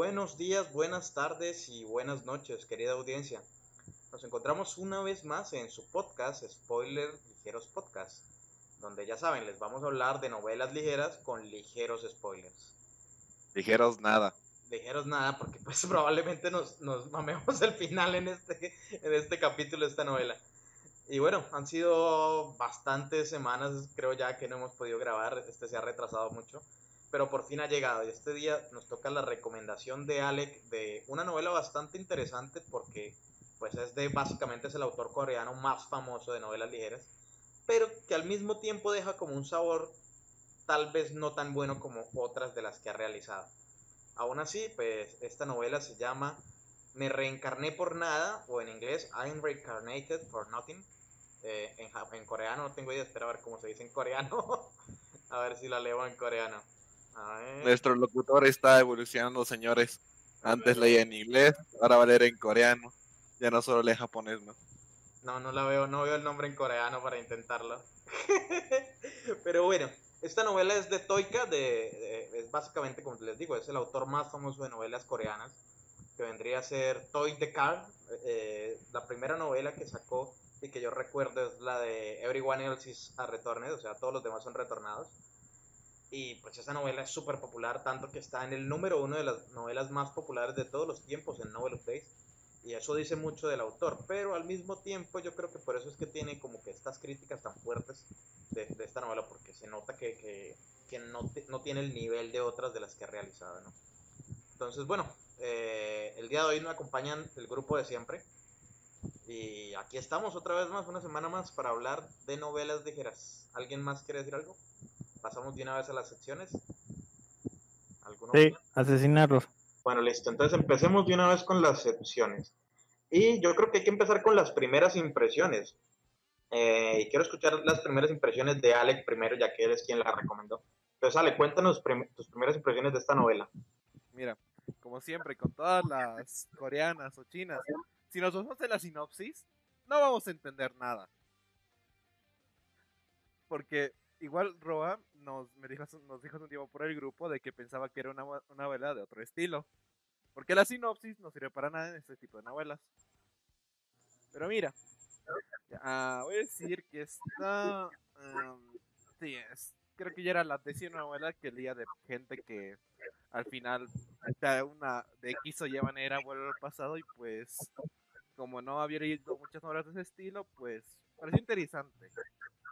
buenos días, buenas tardes y buenas noches, querida audiencia. Nos encontramos una vez más en su podcast, Spoiler Ligeros Podcast, donde ya saben, les vamos a hablar de novelas ligeras con ligeros spoilers. Ligeros nada. Ligeros nada, porque pues probablemente nos, nos mamemos el final en este, en este capítulo de esta novela. Y bueno, han sido bastantes semanas, creo ya que no hemos podido grabar, este se ha retrasado mucho pero por fin ha llegado. Y este día nos toca la recomendación de Alec de una novela bastante interesante porque pues es de básicamente es el autor coreano más famoso de novelas ligeras, pero que al mismo tiempo deja como un sabor tal vez no tan bueno como otras de las que ha realizado. Aún así, pues esta novela se llama Me reencarné por nada o en inglés I'm reincarnated for nothing. Eh, en, en coreano no tengo idea, espera a ver cómo se dice en coreano. a ver si la leo en coreano. Nuestro locutor está evolucionando, señores. Antes leía en inglés, ahora va a leer en coreano. Ya no solo lee japonés, ¿no? No, no la veo, no veo el nombre en coreano para intentarlo. Pero bueno, esta novela es de Toika, de, es básicamente, como les digo, es el autor más famoso de novelas coreanas, que vendría a ser Toy the Car. Eh, la primera novela que sacó y que yo recuerdo es la de Everyone Else is a Returned, o sea, todos los demás son retornados. Y pues esa novela es súper popular, tanto que está en el número uno de las novelas más populares de todos los tiempos en Novel of Days. Y eso dice mucho del autor, pero al mismo tiempo yo creo que por eso es que tiene como que estas críticas tan fuertes de, esta novela, porque se nota que, que, no, no, tiene el nivel de otras de las que ha realizado, ¿no? Entonces, bueno, eh, el día de hoy nos acompañan el grupo de siempre. Y aquí estamos otra vez más, una semana más, para hablar de novelas ligeras. ¿Alguien más quiere decir algo? Pasamos de una vez a las secciones. Sí, asesinarlos. Bueno, listo. Entonces empecemos de una vez con las secciones. Y yo creo que hay que empezar con las primeras impresiones. Eh, y quiero escuchar las primeras impresiones de Alec primero, ya que él es quien la recomendó. Entonces, Ale, cuéntanos tus primeras impresiones de esta novela. Mira, como siempre, con todas las coreanas o chinas, si nos vamos de la sinopsis, no vamos a entender nada. Porque igual Roa nos, me dijo, nos dijo un tiempo por el grupo de que pensaba que era una, novela de otro estilo. Porque la sinopsis no sirve para nada en este tipo de novelas. Pero mira, ah, voy a decir que esta... sí, es, creo que ya era la décima novela que leía de gente que al final de una de X o Y manera vuelve al pasado y pues como no había leído muchas novelas de ese estilo, pues pareció interesante.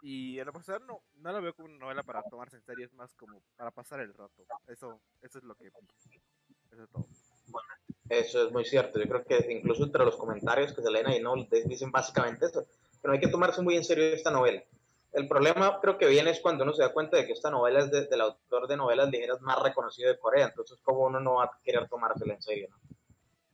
Y en lo personal no, no la veo como una novela para tomarse en serio, es más como para pasar el rato. Eso, eso es lo que Eso es todo. eso es muy cierto. Yo creo que incluso entre los comentarios que se leen ahí, ¿no? Dicen básicamente eso. Pero hay que tomarse muy en serio esta novela. El problema creo que viene es cuando uno se da cuenta de que esta novela es del autor de novelas ligeras más reconocido de Corea. Entonces, ¿cómo uno no va a querer tomársela en serio? ¿no?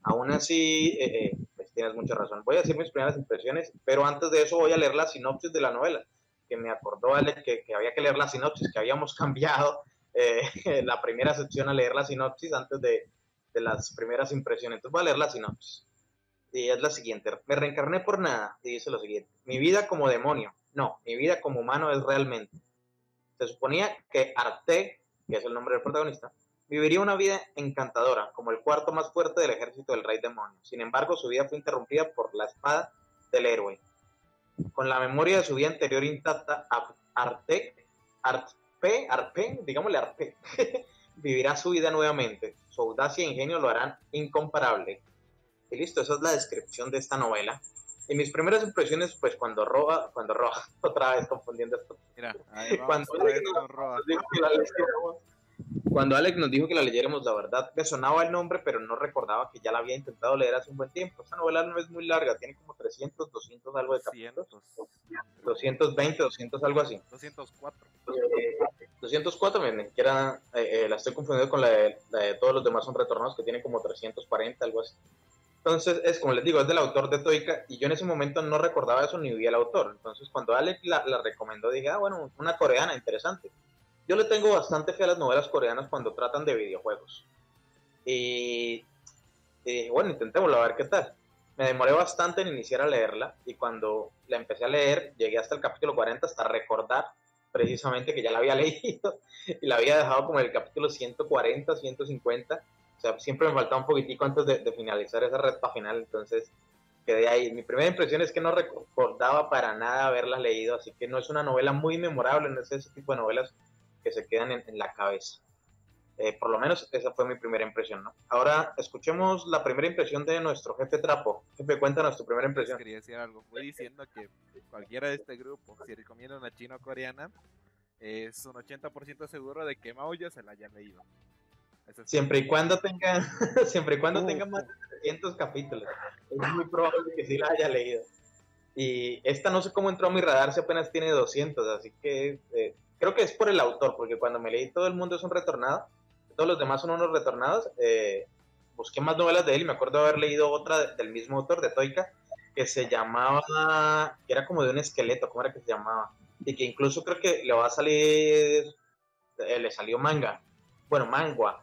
Aún así, eh, eh, tienes mucha razón. Voy a decir mis primeras impresiones, pero antes de eso voy a leer la sinopsis de la novela que me acordó Ale que, que, había que leer la sinopsis, que habíamos cambiado eh, la primera sección a leer la sinopsis antes de, de, las primeras impresiones. Entonces voy a leer la sinopsis. Y es la siguiente. Me reencarné por nada. Y dice lo siguiente. Mi vida como demonio. No, mi vida como humano es realmente. Se suponía que Arte, que es el nombre del protagonista, viviría una vida encantadora, como el cuarto más fuerte del ejército del rey demonio. Sin embargo, su vida fue interrumpida por la espada del héroe, con la memoria de su vida anterior intacta, Arte, Arpe, Arpe, digámosle Arpe, vivirá su vida nuevamente. Su audacia e ingenio lo harán incomparable. Y listo, esa es la descripción de esta novela. Y mis primeras impresiones, pues cuando roba, cuando roba, otra vez confundiendo esto. Mira, cuando roba. Cuando Alex nos dijo que la leyéramos, la verdad me sonaba el nombre, pero no recordaba que ya la había intentado leer hace un buen tiempo. Esta novela no es muy larga, tiene como 300, 200 algo de capítulos. 220, 200 algo así. 204. 204, ni siquiera eh, eh, la estoy confundiendo con la de, todos los demás son retornados, que tiene como 340, algo así. Entonces, es como les digo, es del autor de Toica, y yo en ese momento no recordaba eso ni vi al autor. Entonces, cuando Alex la, la recomendó, dije, ah, bueno, una coreana, interesante. Yo le tengo bastante fe a las novelas coreanas cuando tratan de videojuegos. Y, dije, bueno, intentémoslo a ver qué tal. Me demoré bastante en iniciar a leerla y cuando la empecé a leer, llegué hasta el capítulo 40 hasta recordar precisamente que ya la había leído y la había dejado como en el capítulo 140, 150 O sea, siempre me faltaba un poquitico antes de, finalizar esa recta final, entonces quedé ahí. Mi primera impresión es que no recordaba para nada haberla leído, así que no es una novela muy memorable, no es ese tipo de novelas que se quedan en, la cabeza. Eh, por lo menos esa fue mi primera impresión, ¿no? Ahora escuchemos la primera impresión de nuestro jefe Trapo. Jefe, cuéntanos tu primera impresión. Quería decir algo. Fui diciendo que cualquiera de este grupo, si recomienda una chino coreana, es un 80% seguro de que Mao ya se la haya leído. Siempre y cuando tenga, siempre y cuando tenga más de 300 capítulos. Es muy probable que sí la haya leído. Y esta no sé cómo entró a mi radar si apenas tiene 200, así que eh, creo que es por el autor, porque cuando me leí Todo el mundo es un retornado, todos los demás son unos retornados, eh, busqué más novelas de él y me acuerdo haber leído otra del mismo autor, de Toika, que se llamaba, que era como de un esqueleto, ¿cómo era que se llamaba? Y que incluso creo que le va a salir, eh, le salió manga, bueno, mangua,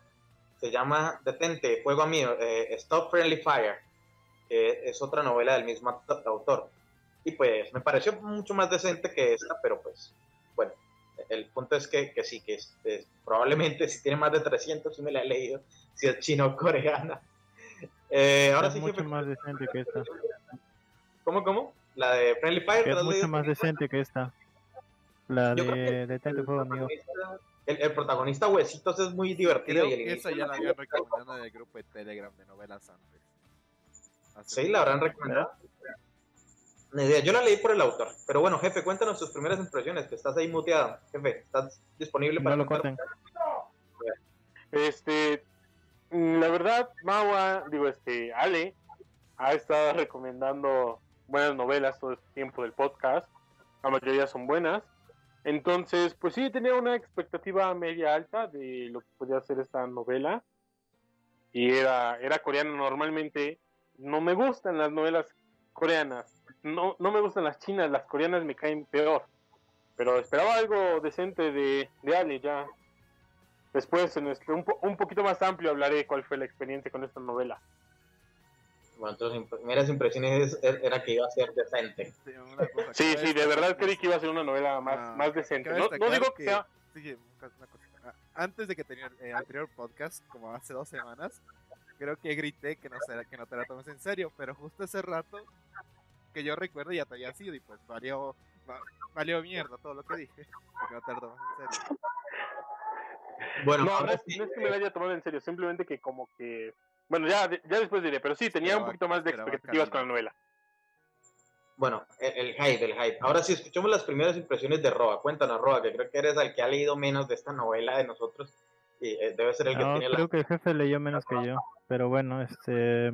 se llama Detente, Fuego Amigo, eh, Stop Friendly Fire, que es otra novela del mismo autor. Y pues me pareció mucho más decente que esta, pero pues bueno, el punto es que, que sí, que es, probablemente si tiene más de 300, si me la he leído, si es chino o coreana. Eh, ahora es sí mucho más decente que esta. ¿Cómo, cómo? La de Friendly Fire. es mucho más decente que esta. La de Detente Fuego Amigo el, protagonista Huesitos es muy divertido. y esa ya la habían recomendado en el grupo de Telegram de novelas antes. sí, la habrán recomendado. Yo la leí por el autor. Pero bueno, jefe, cuéntanos tus primeras impresiones, que estás ahí muteado. Jefe, ¿estás disponible para no lo corten? Este, mm, la verdad, Mawa, digo, este, Ale, ha estado recomendando buenas novelas todo el tiempo del podcast. La mayoría son buenas. Entonces, pues sí, tenía una expectativa media alta de lo que podía ser esta novela. Y era, era coreana. Normalmente no me gustan las novelas coreanas. No, no me gustan las chinas, las coreanas me caen peor. Pero esperaba algo decente de, de Ale ya. Después, en nuestro, un, un poquito más amplio, hablaré cuál fue la experiencia con esta novela. Bueno, tus primeras impresiones er, era que iba a ser decente. Sí, sí, de verdad creí que iba a ser una novela más, ah, más decente. No, digo que, sea... Ah, antes de que tenía el anterior podcast, como hace dos semanas, creo que grité que no, que no te la tomes en serio, pero justo ese rato que yo recuerdo ya te había sido y pues valió, valió mierda todo lo que dije, porque no la tomas en serio. Bueno, no, no es, no es que me la haya tomado en serio, simplemente que como que bueno, ya, ya después diré, pero sí, tenía un poquito más de expectativas con la novela. Bueno, el, hype, el hype. Ahora sí, escuchemos las primeras impresiones de Roa. Cuéntanos, Roa, que creo que eres el que ha leído menos de esta novela de nosotros. Y eh, debe ser el que tiene creo que el jefe leyó menos que yo. Pero bueno, este.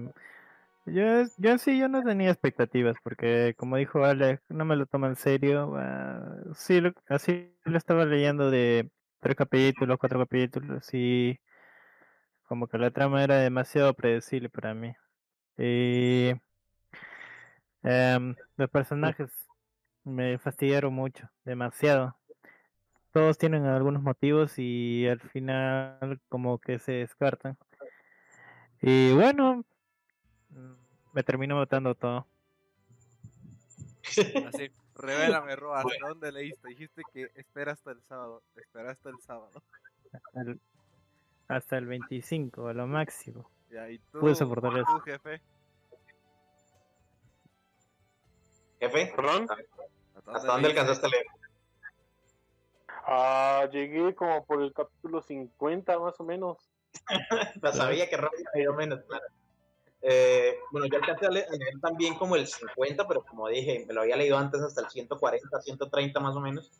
Yo, yo sí, yo no tenía expectativas, porque como dijo Alex, no me lo toma en serio. Ah, sí, así lo estaba leyendo de tres capítulos, cuatro capítulos, y como que la trama era demasiado predecible para mí. Y em, los personajes me fastidiaron mucho, demasiado. Todos tienen algunos motivos y al final como que se descartan. Y bueno, me terminó votando todo. Así, revélame, Roa, dónde leíste? Dijiste que espera hasta el sábado. Espera hasta el sábado hasta el 25, a lo máximo. Ya, ¿y tú, soportar eso. jefe? ¿Jefe? ¿Perdón? ¿Hasta dónde alcanzaste a leer? Ah, llegué como por el capítulo 50 más o menos. no sabía que había menos, claro. Eh, bueno, yo alcancé a leer, también como el 50, pero como dije, me lo había leído antes hasta el 140, 130 más o menos.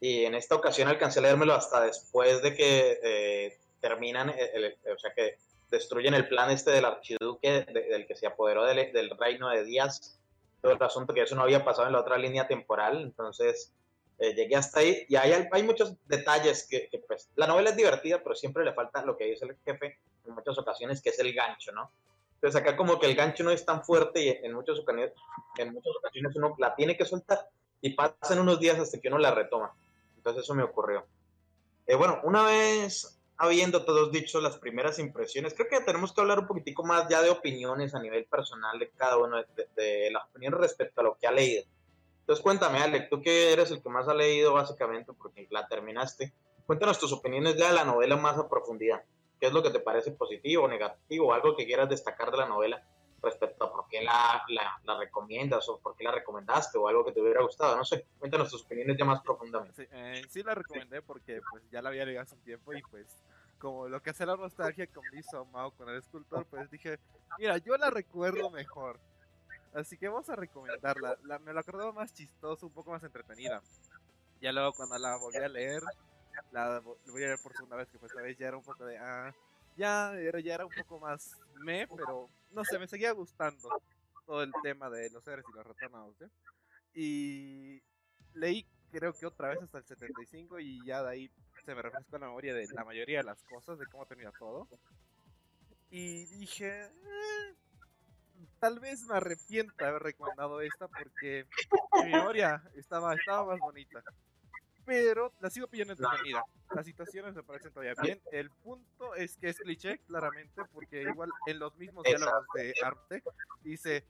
Y en esta ocasión alcancé a leérmelo hasta después de que eh, terminan, el, o sea que destruyen el plan este del archiduque del que se apoderó del, del, reino de Díaz, todo el asunto que eso no había pasado en la otra línea temporal, entonces eh, llegué hasta ahí y hay, hay muchos detalles que, pues la novela es divertida, pero siempre le falta lo que dice el jefe en muchas ocasiones, que es el gancho, ¿no? Entonces acá como que el gancho no es tan fuerte y en muchas ocasiones, en muchas ocasiones uno la tiene que soltar y pasan unos días hasta que uno la retoma. Entonces eso me ocurrió. Eh, bueno, una vez habiendo todos dicho las primeras impresiones, creo que tenemos que hablar un poquitico más ya de opiniones a nivel personal de cada uno, de, las opiniones respecto a lo que ha leído. Entonces cuéntame, Alec, tú que eres el que más ha leído básicamente porque la terminaste, cuéntanos tus opiniones ya de la novela más a profundidad. Qué es lo que te parece positivo o negativo, algo que quieras destacar de la novela respecto a por qué la, la, recomiendas o por qué la recomendaste o algo que te hubiera gustado. No sé, cuéntanos tus opiniones ya más profundamente. Sí, eh, sí la recomendé porque pues ya la había leído hace un tiempo y pues como lo que hace la nostalgia como hizo Mao con el escultor, pues dije, mira, yo la recuerdo mejor. Así que vamos a recomendarla. La, me la acordaba más chistosa, un poco más entretenida. Ya luego cuando la volví a leer, la voy a leer por segunda vez, que pues esta vez ya era un poco de, ah, ya ya era un poco más me, pero no sé, me seguía gustando todo el tema de los seres y los retornados. Y leí creo que otra vez hasta el 75 y ya de ahí se me refrescó la memoria de la mayoría de las cosas, de cómo tenía todo. Y dije, eh, tal vez me arrepienta de haber recomendado esta porque mi memoria estaba, estaba más bonita pero la sigo pillando entretenida. Las situaciones me parecen todavía bien. El punto es que es cliché, claramente, porque igual en los mismos diálogos de arte dice,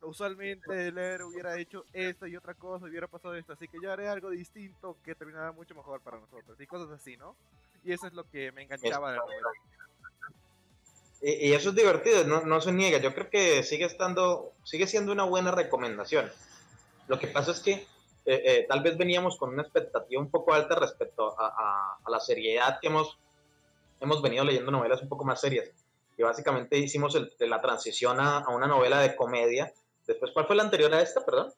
usualmente el héroe hubiera hecho esto y otra cosa, hubiera pasado esto, así que yo haré algo distinto que terminará mucho mejor para nosotros, y cosas así, ¿no? Y eso es lo que me enganchaba de la novela. Y, eso es divertido, no, no se niega. Yo creo que sigue estando, sigue siendo una buena recomendación. Lo que pasa es que eh, eh, tal vez veníamos con una expectativa un poco alta respecto a, la seriedad que hemos, hemos venido leyendo novelas un poco más serias. Y básicamente hicimos la transición a, una novela de comedia. Después, ¿cuál fue la anterior a esta, perdón?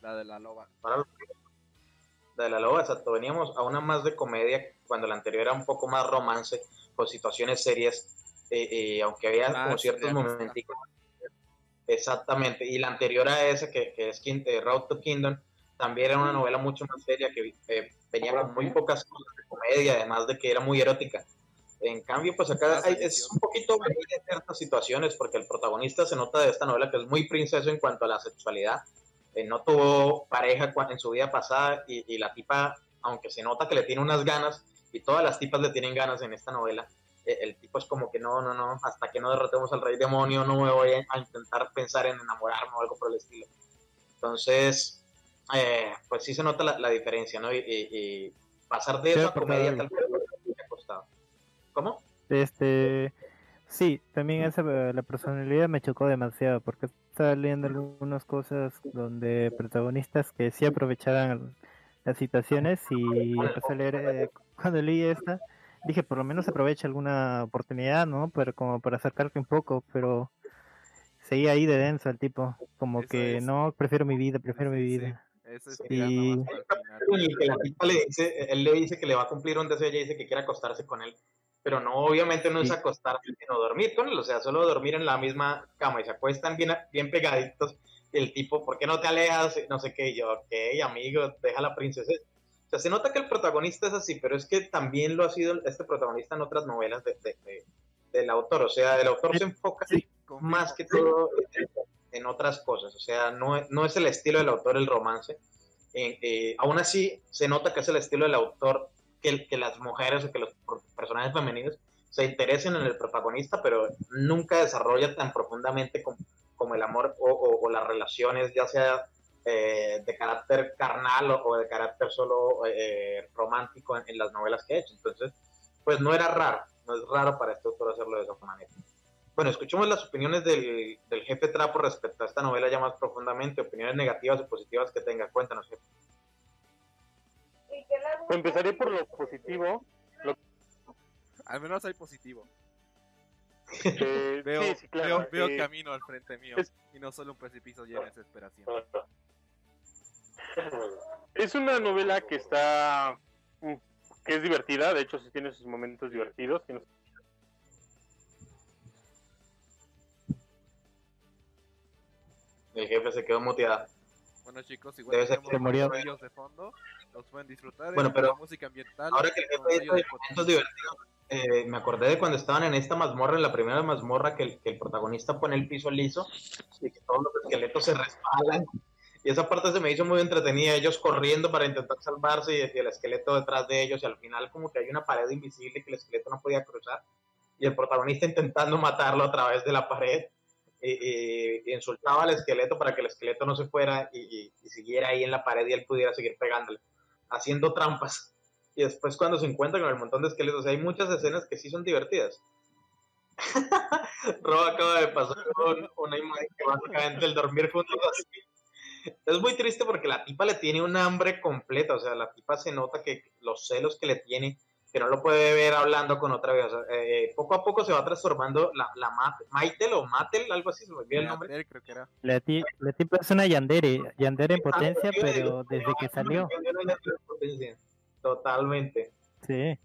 La de la loba. la de la loba, exacto. Veníamos a una más de comedia cuando la anterior era un poco más romance, con situaciones serias, eh, aunque había como ciertos momentos. Exactamente. Y la anterior a esa, que, que es Road to Kingdom, también era una novela mucho más seria que eh, venía con muy pocas cosas de comedia, además de que era muy erótica. En cambio, pues acá hay, es un poquito de ciertas situaciones, porque el protagonista se nota de esta novela que es muy princeso en cuanto a la sexualidad. Eh, no tuvo pareja en su vida pasada y, la tipa, aunque se nota que le tiene unas ganas, y todas las tipas le tienen ganas en esta novela, eh, el tipo es como que no, no, no, hasta que no derrotemos al rey demonio no me voy a intentar pensar en enamorarme o algo por el estilo. Entonces, eh, pues sí se nota la, diferencia, ¿no? Y, pasar de eso a comedia tal vez ha costado. ¿Cómo? Este, sí, también esa, la personalidad me chocó demasiado porque estaba leyendo algunas cosas donde protagonistas que sí aprovechaban las situaciones y empecé a leer, eh, cuando leí esta, dije por lo menos aprovecha alguna oportunidad, ¿no? Pero como para acercarte un poco, pero seguía ahí de denso el tipo, como que no, prefiero mi vida, prefiero mi vida. Eso es y... la tipa le dice, él le dice que le va a cumplir un deseo, ella dice que quiere acostarse con él. Pero no, obviamente no es acostarse, sino dormir con él, o sea, solo dormir en la misma cama y se acuestan bien, bien pegaditos. el tipo, ¿por qué no te alejas? No sé qué, yo, ok, amigo, deja a la princesa. O sea, se nota que el protagonista es así, pero es que también lo ha sido este protagonista en otras novelas de, del autor. O sea, el autor se enfoca más que todo en otras cosas. O sea, no, no es el estilo del autor el romance. Eh, eh, aún así, se nota que es el estilo del autor que, que las mujeres o que los personajes femeninos se interesen en el protagonista, pero nunca desarrolla tan profundamente como, como el amor o, o, las relaciones, ya sea eh, de carácter carnal o, de carácter solo romántico en, en, las novelas que he hecho. Entonces, pues no era raro, no es raro para este autor hacerlo de esa manera. Bueno, escuchemos las opiniones del, jefe Trapo respecto a esta novela ya más profundamente, opiniones negativas o positivas que tenga. Cuéntanos, jefe. Empezaré por lo positivo. Al menos hay positivo. Eh, veo, veo, camino al frente mío y no solo un precipicio lleno de desesperación. Es una novela que está. Mm, que es divertida, de hecho, sí tiene sus momentos divertidos. Tiene El jefe se quedó muteada. Bueno chicos, igual tenemos los de fondo, los pueden disfrutar. Bueno, pero la música ambiental. Ahora que el jefe momentos divertidos, eh, me acordé de cuando estaban en esta mazmorra, en la primera mazmorra, que el, que el protagonista pone el piso liso y que todos los esqueletos se respaldan. Y esa parte se me hizo muy entretenida, ellos corriendo para intentar salvarse y, y el esqueleto detrás de ellos, y al final como que hay una pared invisible que el esqueleto no podía cruzar, y el protagonista intentando matarlo a través de la pared y, insultaba al esqueleto para que el esqueleto no se fuera y, siguiera ahí en la pared y él pudiera seguir pegándole, haciendo trampas. Y después cuando se encuentra con el montón de esqueletos, hay muchas escenas que sí son divertidas. Rob acaba de pasar con una imagen que básicamente el dormir juntos así. Es muy triste porque la tipa le tiene un hambre completa, o sea, la tipa se nota que los celos que le tiene, que no lo puede ver hablando con otra vez. O sea, eh, poco a poco se va transformando la, la Mat- Maitel o Matel, algo así, se me olvidó el nombre. Yander, creo que era. La, ti- la tipa es una Yandere, Yandere en potencia, Ah, yo pero desde que salió. Totalmente. Sí,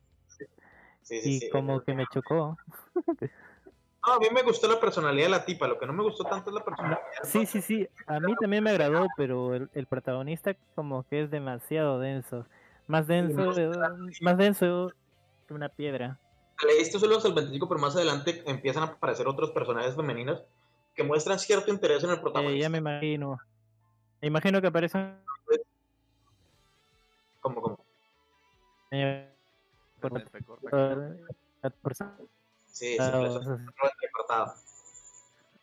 Sí, sí, y sí. como que me chocó. No, a mí me gustó la personalidad de la tipa, lo que no me gustó tanto es la personalidad. Sí, sí, sí, a mí también me agradó, pero el, el protagonista como que es demasiado denso. Más denso, eh, más denso que una piedra. Leíste solo hasta el 25, pero más adelante empiezan a aparecer otros personajes femeninos que muestran cierto interés en el Eh, protagonista. ya me imagino. Me imagino que aparecen Como, como. eh, por, Corta, corta. por- por- Sí, sí, ah, les- recortado.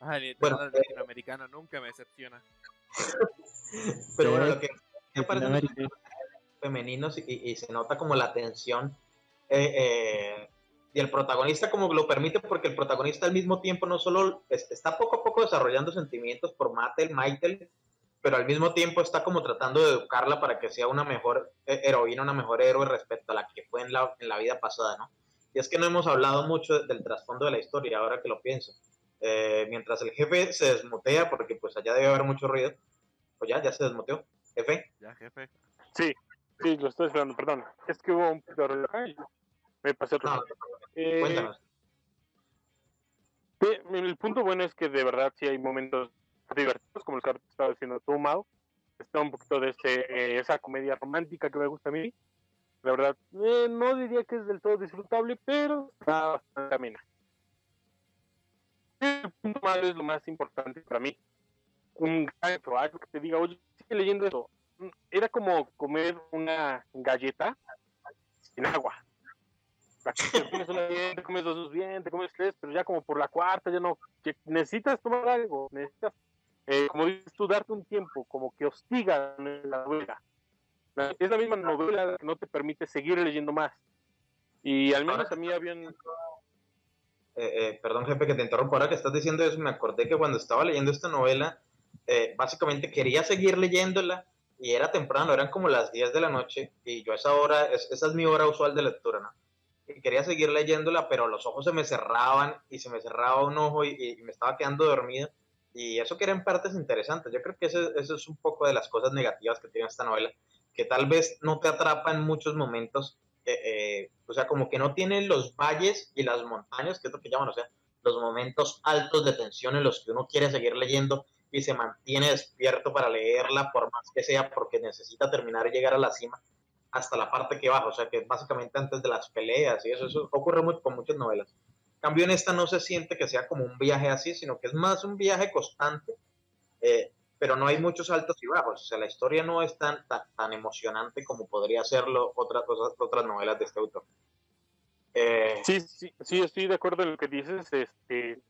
Ah, el Bueno, eh, latinoamericano nunca me decepciona. Pero bueno, lo que que Latinoamérica. Femeninos y, y se nota como la tensión eh, eh, y el protagonista como lo permite porque el protagonista al mismo tiempo no solo es- está poco a poco desarrollando sentimientos por Matel, Maitel, pero al mismo tiempo está como tratando de educarla para que sea una mejor eh, heroína, una mejor héroe respecto a la que fue en la, en la vida pasada, ¿no? Y es que no hemos hablado mucho del trasfondo de la historia, ahora que lo pienso. Eh, mientras el jefe se desmutea, porque pues allá debe haber mucho ruido, pues ya, ya se desmuteó, jefe. Ya, jefe. Sí, sí, lo estoy esperando, perdón. Es que hubo un de reloj y me pasé otro. No, Eh, cuéntanos. el punto bueno es que de verdad sí hay momentos divertidos, como el que estaba diciendo tú, Mau. Está un poquito de ese, eh, esa comedia romántica que me gusta a mí. La verdad, eh, no diría que es del todo disfrutable, pero está bastante amena. El punto malo es lo más importante para mí. Un gancho, algo que te diga, oye, sigue leyendo eso. Era como comer una galleta sin agua. La que te comes una bien, te comes dos bien, te comes tres, pero ya como por la cuarta ya no. necesitas tomar algo, necesitas, eh, como dices tú, darte un tiempo, como que hostiga la novela. La- Es la misma novela que no te permite seguir leyendo más. Y al menos a mí habían. Eh, eh, perdón, jefe, que te interrumpo. Ahora que estás diciendo eso, me acordé que cuando estaba leyendo esta novela, eh, básicamente quería seguir leyéndola y era temprano, eran como las 10 de la noche y yo esa hora, es- esa es mi hora usual de lectura, ¿no? Y quería seguir leyéndola, pero los ojos se me cerraban y se me cerraba un ojo y, y me estaba quedando dormido. Y eso que eran partes interesantes. Yo creo que eso, eso es un poco de las cosas negativas que tiene esta novela, que tal vez no te atrapa en muchos momentos eh, eh, o sea, como que no tiene los valles y las montañas, que es lo que llaman, o sea, los momentos altos de tensión en los que uno quiere seguir leyendo y se mantiene despierto para leerla, por más que sea, porque necesita terminar y llegar a la cima hasta la parte que baja, o sea, que es básicamente antes de las peleas y eso, eso ocurre mucho con muchas novelas. En cambio, en esta no se siente que sea como un viaje así, sino que es más un viaje constante, eh, pero no hay muchos altos y bajos. O sea, la historia no es tan, tan, tan emocionante como podría serlo otras, cosas, otras novelas de este autor. Eh, Sí, sí, sí, estoy de acuerdo en lo que dices. Este,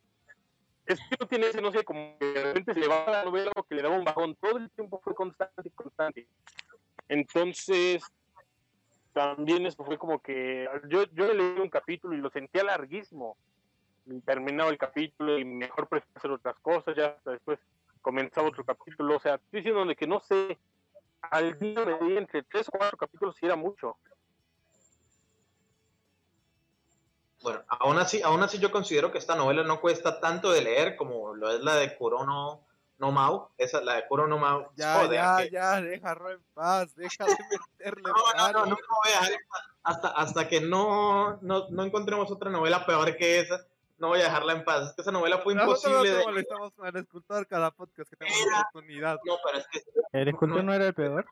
es que no tiene ese, no sé, como que de repente se le va la novela o que le daba un bajón. Todo el tiempo fue constante y constante. Entonces, también eso fue como que yo, yo leí un capítulo y lo sentía larguísimo. Terminaba el capítulo y mejor prefiero hacer otras cosas. Ya hasta después comenzaba otro capítulo. O sea, estoy diciendo que no sé. Al día me di entre tres o cuatro capítulos y era mucho. Bueno, aún así, aún así yo considero que esta novela no cuesta tanto de leer como lo es la de Kurono no Mau. Esa, la de Kurono Mau. Ya, Joder, ya, que- ya, déjalo en paz, deja de meterle No, no, no, no, no voy a dejar en paz. hasta, hasta que no, no, no encontremos otra novela peor que esa, no voy a dejarla en paz. Es que esa novela fue Nosotros imposible no de... molestamos con el escultor cada podcast que tenemos Era- oportunidad. No, pero es que ¿El escultor no era el peor?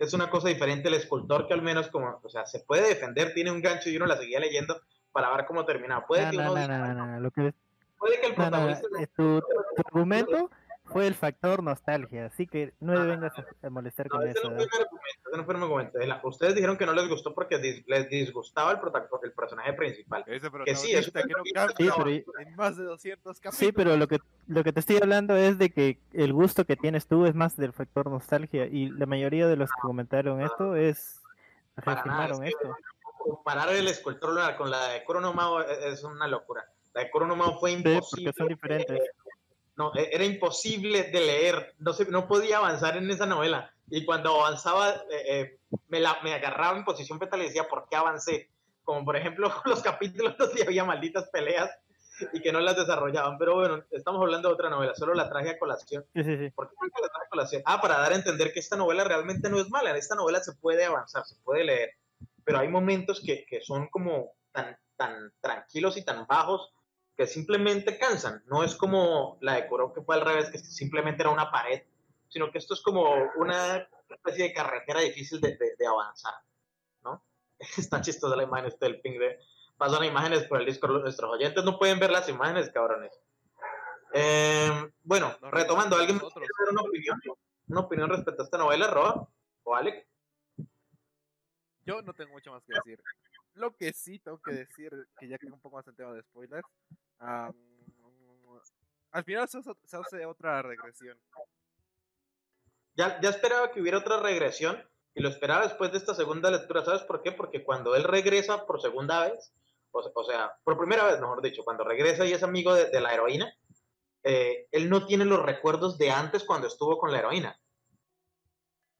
es una cosa diferente el escultor que al menos como, o sea, se puede defender, tiene un gancho y uno la seguía leyendo para ver cómo terminaba. Puede, No, que, no, uno no, diga, no, no, no, Lo que, puede que el no, no, protagonista... eh, tu, tu argumento fue el factor nostalgia, así que no me vengas a, a molestar No, con ese eso. no ¿eh? fue mi argumento, ese no fue mi argumento. La- Ustedes dijeron que no les gustó porque dis- les disgustaba el, el personaje principal. Ese Que sí, es que no Sí, cambia pero- en más de 200 capítulos. Sí, pero lo que lo que te estoy hablando es de que el gusto que tienes tú es más del factor nostalgia y la mayoría de los que comentaron esto es Para nada, reafirmaron es que- esto. Comparar el escultor con la de Cronomao es, es una locura. La de Kuronomao fue Sí, imposible. porque son diferentes. No, e- era imposible de leer, no, se, no podía avanzar en esa novela. Y cuando avanzaba, eh, me, la, me agarraba en posición fetal y decía, ¿por qué avancé? Como por ejemplo los capítulos donde había malditas peleas y que no las desarrollaban. Pero bueno, estamos hablando de otra novela, solo la traje a colación. Sí, sí, sí. ¿Por qué la traje a colación? Ah, para dar a entender que esta novela realmente no es mala. En esta novela se puede avanzar, se puede leer. Pero hay momentos que, que son como tan, tan tranquilos y tan bajos que simplemente cansan. No es como la de Kuro, que fue al revés, que simplemente era una pared, sino que esto es como una especie de carretera difícil de, de- de avanzar, ¿no? Está chistosa la imagen este del ping de... Pasan imágenes por el Discord, nuestros oyentes no pueden ver las imágenes, cabrones. Eh, bueno, No, retomando, ¿alguien nosotros. quiere dar una opinión? ¿Una opinión respecto a esta novela, Roa? ¿O Alec? Yo no tengo mucho más que decir. Lo que sí tengo que decir, que ya que un poco más en tema de spoilers, am, al final se, hace- otra regresión. ya, ya esperaba que hubiera otra regresión y lo esperaba después de esta segunda lectura. ¿Sabes por qué? Porque cuando él regresa por segunda vez, o, o sea, por primera vez, mejor dicho, cuando regresa y es amigo de, de la heroína, eh, él no tiene los recuerdos de antes cuando estuvo con la heroína.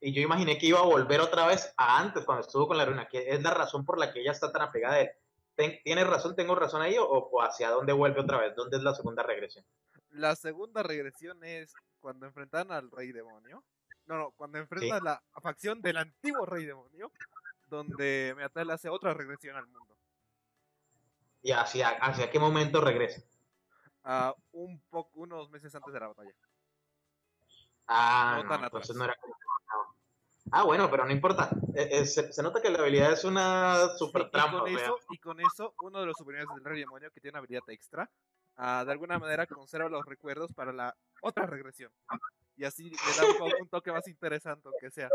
Y yo imaginé que iba a volver otra vez a antes cuando estuvo con la heroína, que es la razón por la que ella está tan apegada a él. ¿Tienes razón? ¿Tengo razón ahí? ¿O, o hacia dónde vuelve otra vez? ¿Dónde es la segunda regresión? La segunda regresión es cuando enfrentan al rey demonio. No, no, cuando enfrentan la facción del antiguo rey demonio, donde Meatel hace otra regresión al mundo. ¿Y hacia, hacia qué momento regresa? un poco, unos meses antes de la batalla. Ah, No no, tan entonces atrás. no era como-. Ah, bueno, pero no importa. Eh, eh, se, se nota que la habilidad es una super Sí, y, trampa. con eso, y con eso, uno de los superiores del rey demonio que tiene una habilidad extra, ah, de alguna manera conserva los recuerdos para la otra regresión. Y así le da un, toque más interesante, aunque sea.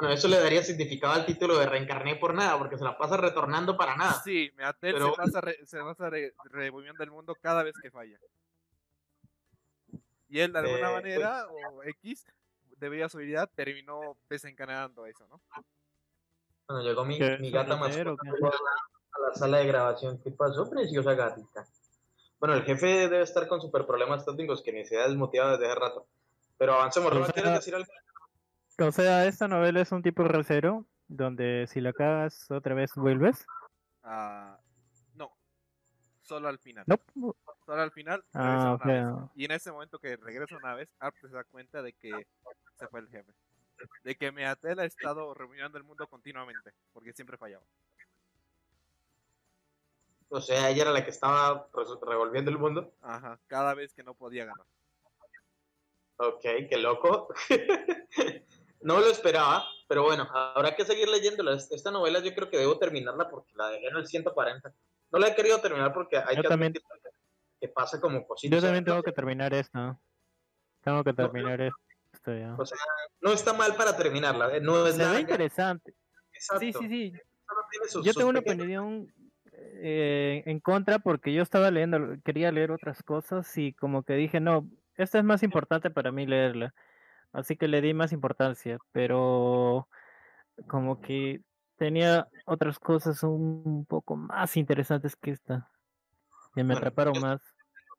bueno, eso le daría significado al título de Reencarné por nada, porque se la pasa retornando para nada. Sí, Meatel Pero- se pasa, re- se pasa re- revolviendo el mundo cada vez que falla. Y él, de alguna Eh, manera, o X, debido a su habilidad, terminó desencadenando eso, ¿no? Bueno, llegó mi, ¿Qué, mi gata qué? a la, a la sala de grabación. ¿Qué pasó, preciosa gatita? Bueno, el jefe debe estar con super problemas técnicos que ni se ha desmotivado desde hace rato. Pero avancemos, sea, ¿quieres decir algo? O sea, esta novela es un tipo recero, donde si la cagas otra vez vuelves. Ah, no, solo al final. No. Solo al final. Ah, regresa una ok. vez. Y en ese momento que regresa una vez, Arp se da cuenta de que se fue el jefe. De que Meatel ha estado reuniendo el mundo continuamente, porque siempre fallaba. O sea, ella era la que estaba res- revolviendo el mundo. Ajá, cada vez que no podía ganar. Ok, qué loco. no lo esperaba, pero bueno, habrá que seguir leyéndola. Es- Esta novela yo creo que debo terminarla porque la dejé en el 140. No la he querido terminar porque hay Yo que también- admitir que pasa como cositas. Yo también tengo que terminar esto. Tengo que terminar esto ya. O sea, no está mal para terminarla. eh, No es Se ve interesante. exacto, Sí, sí, sí. sus- Yo tengo una opinión eh, en contra porque yo estaba leyendo, quería leer otras cosas y como que dije, no, esta es más importante para mí leerla. Así que le di más importancia, pero como que tenía otras cosas un poco más interesantes que esta. Que me Bueno, más.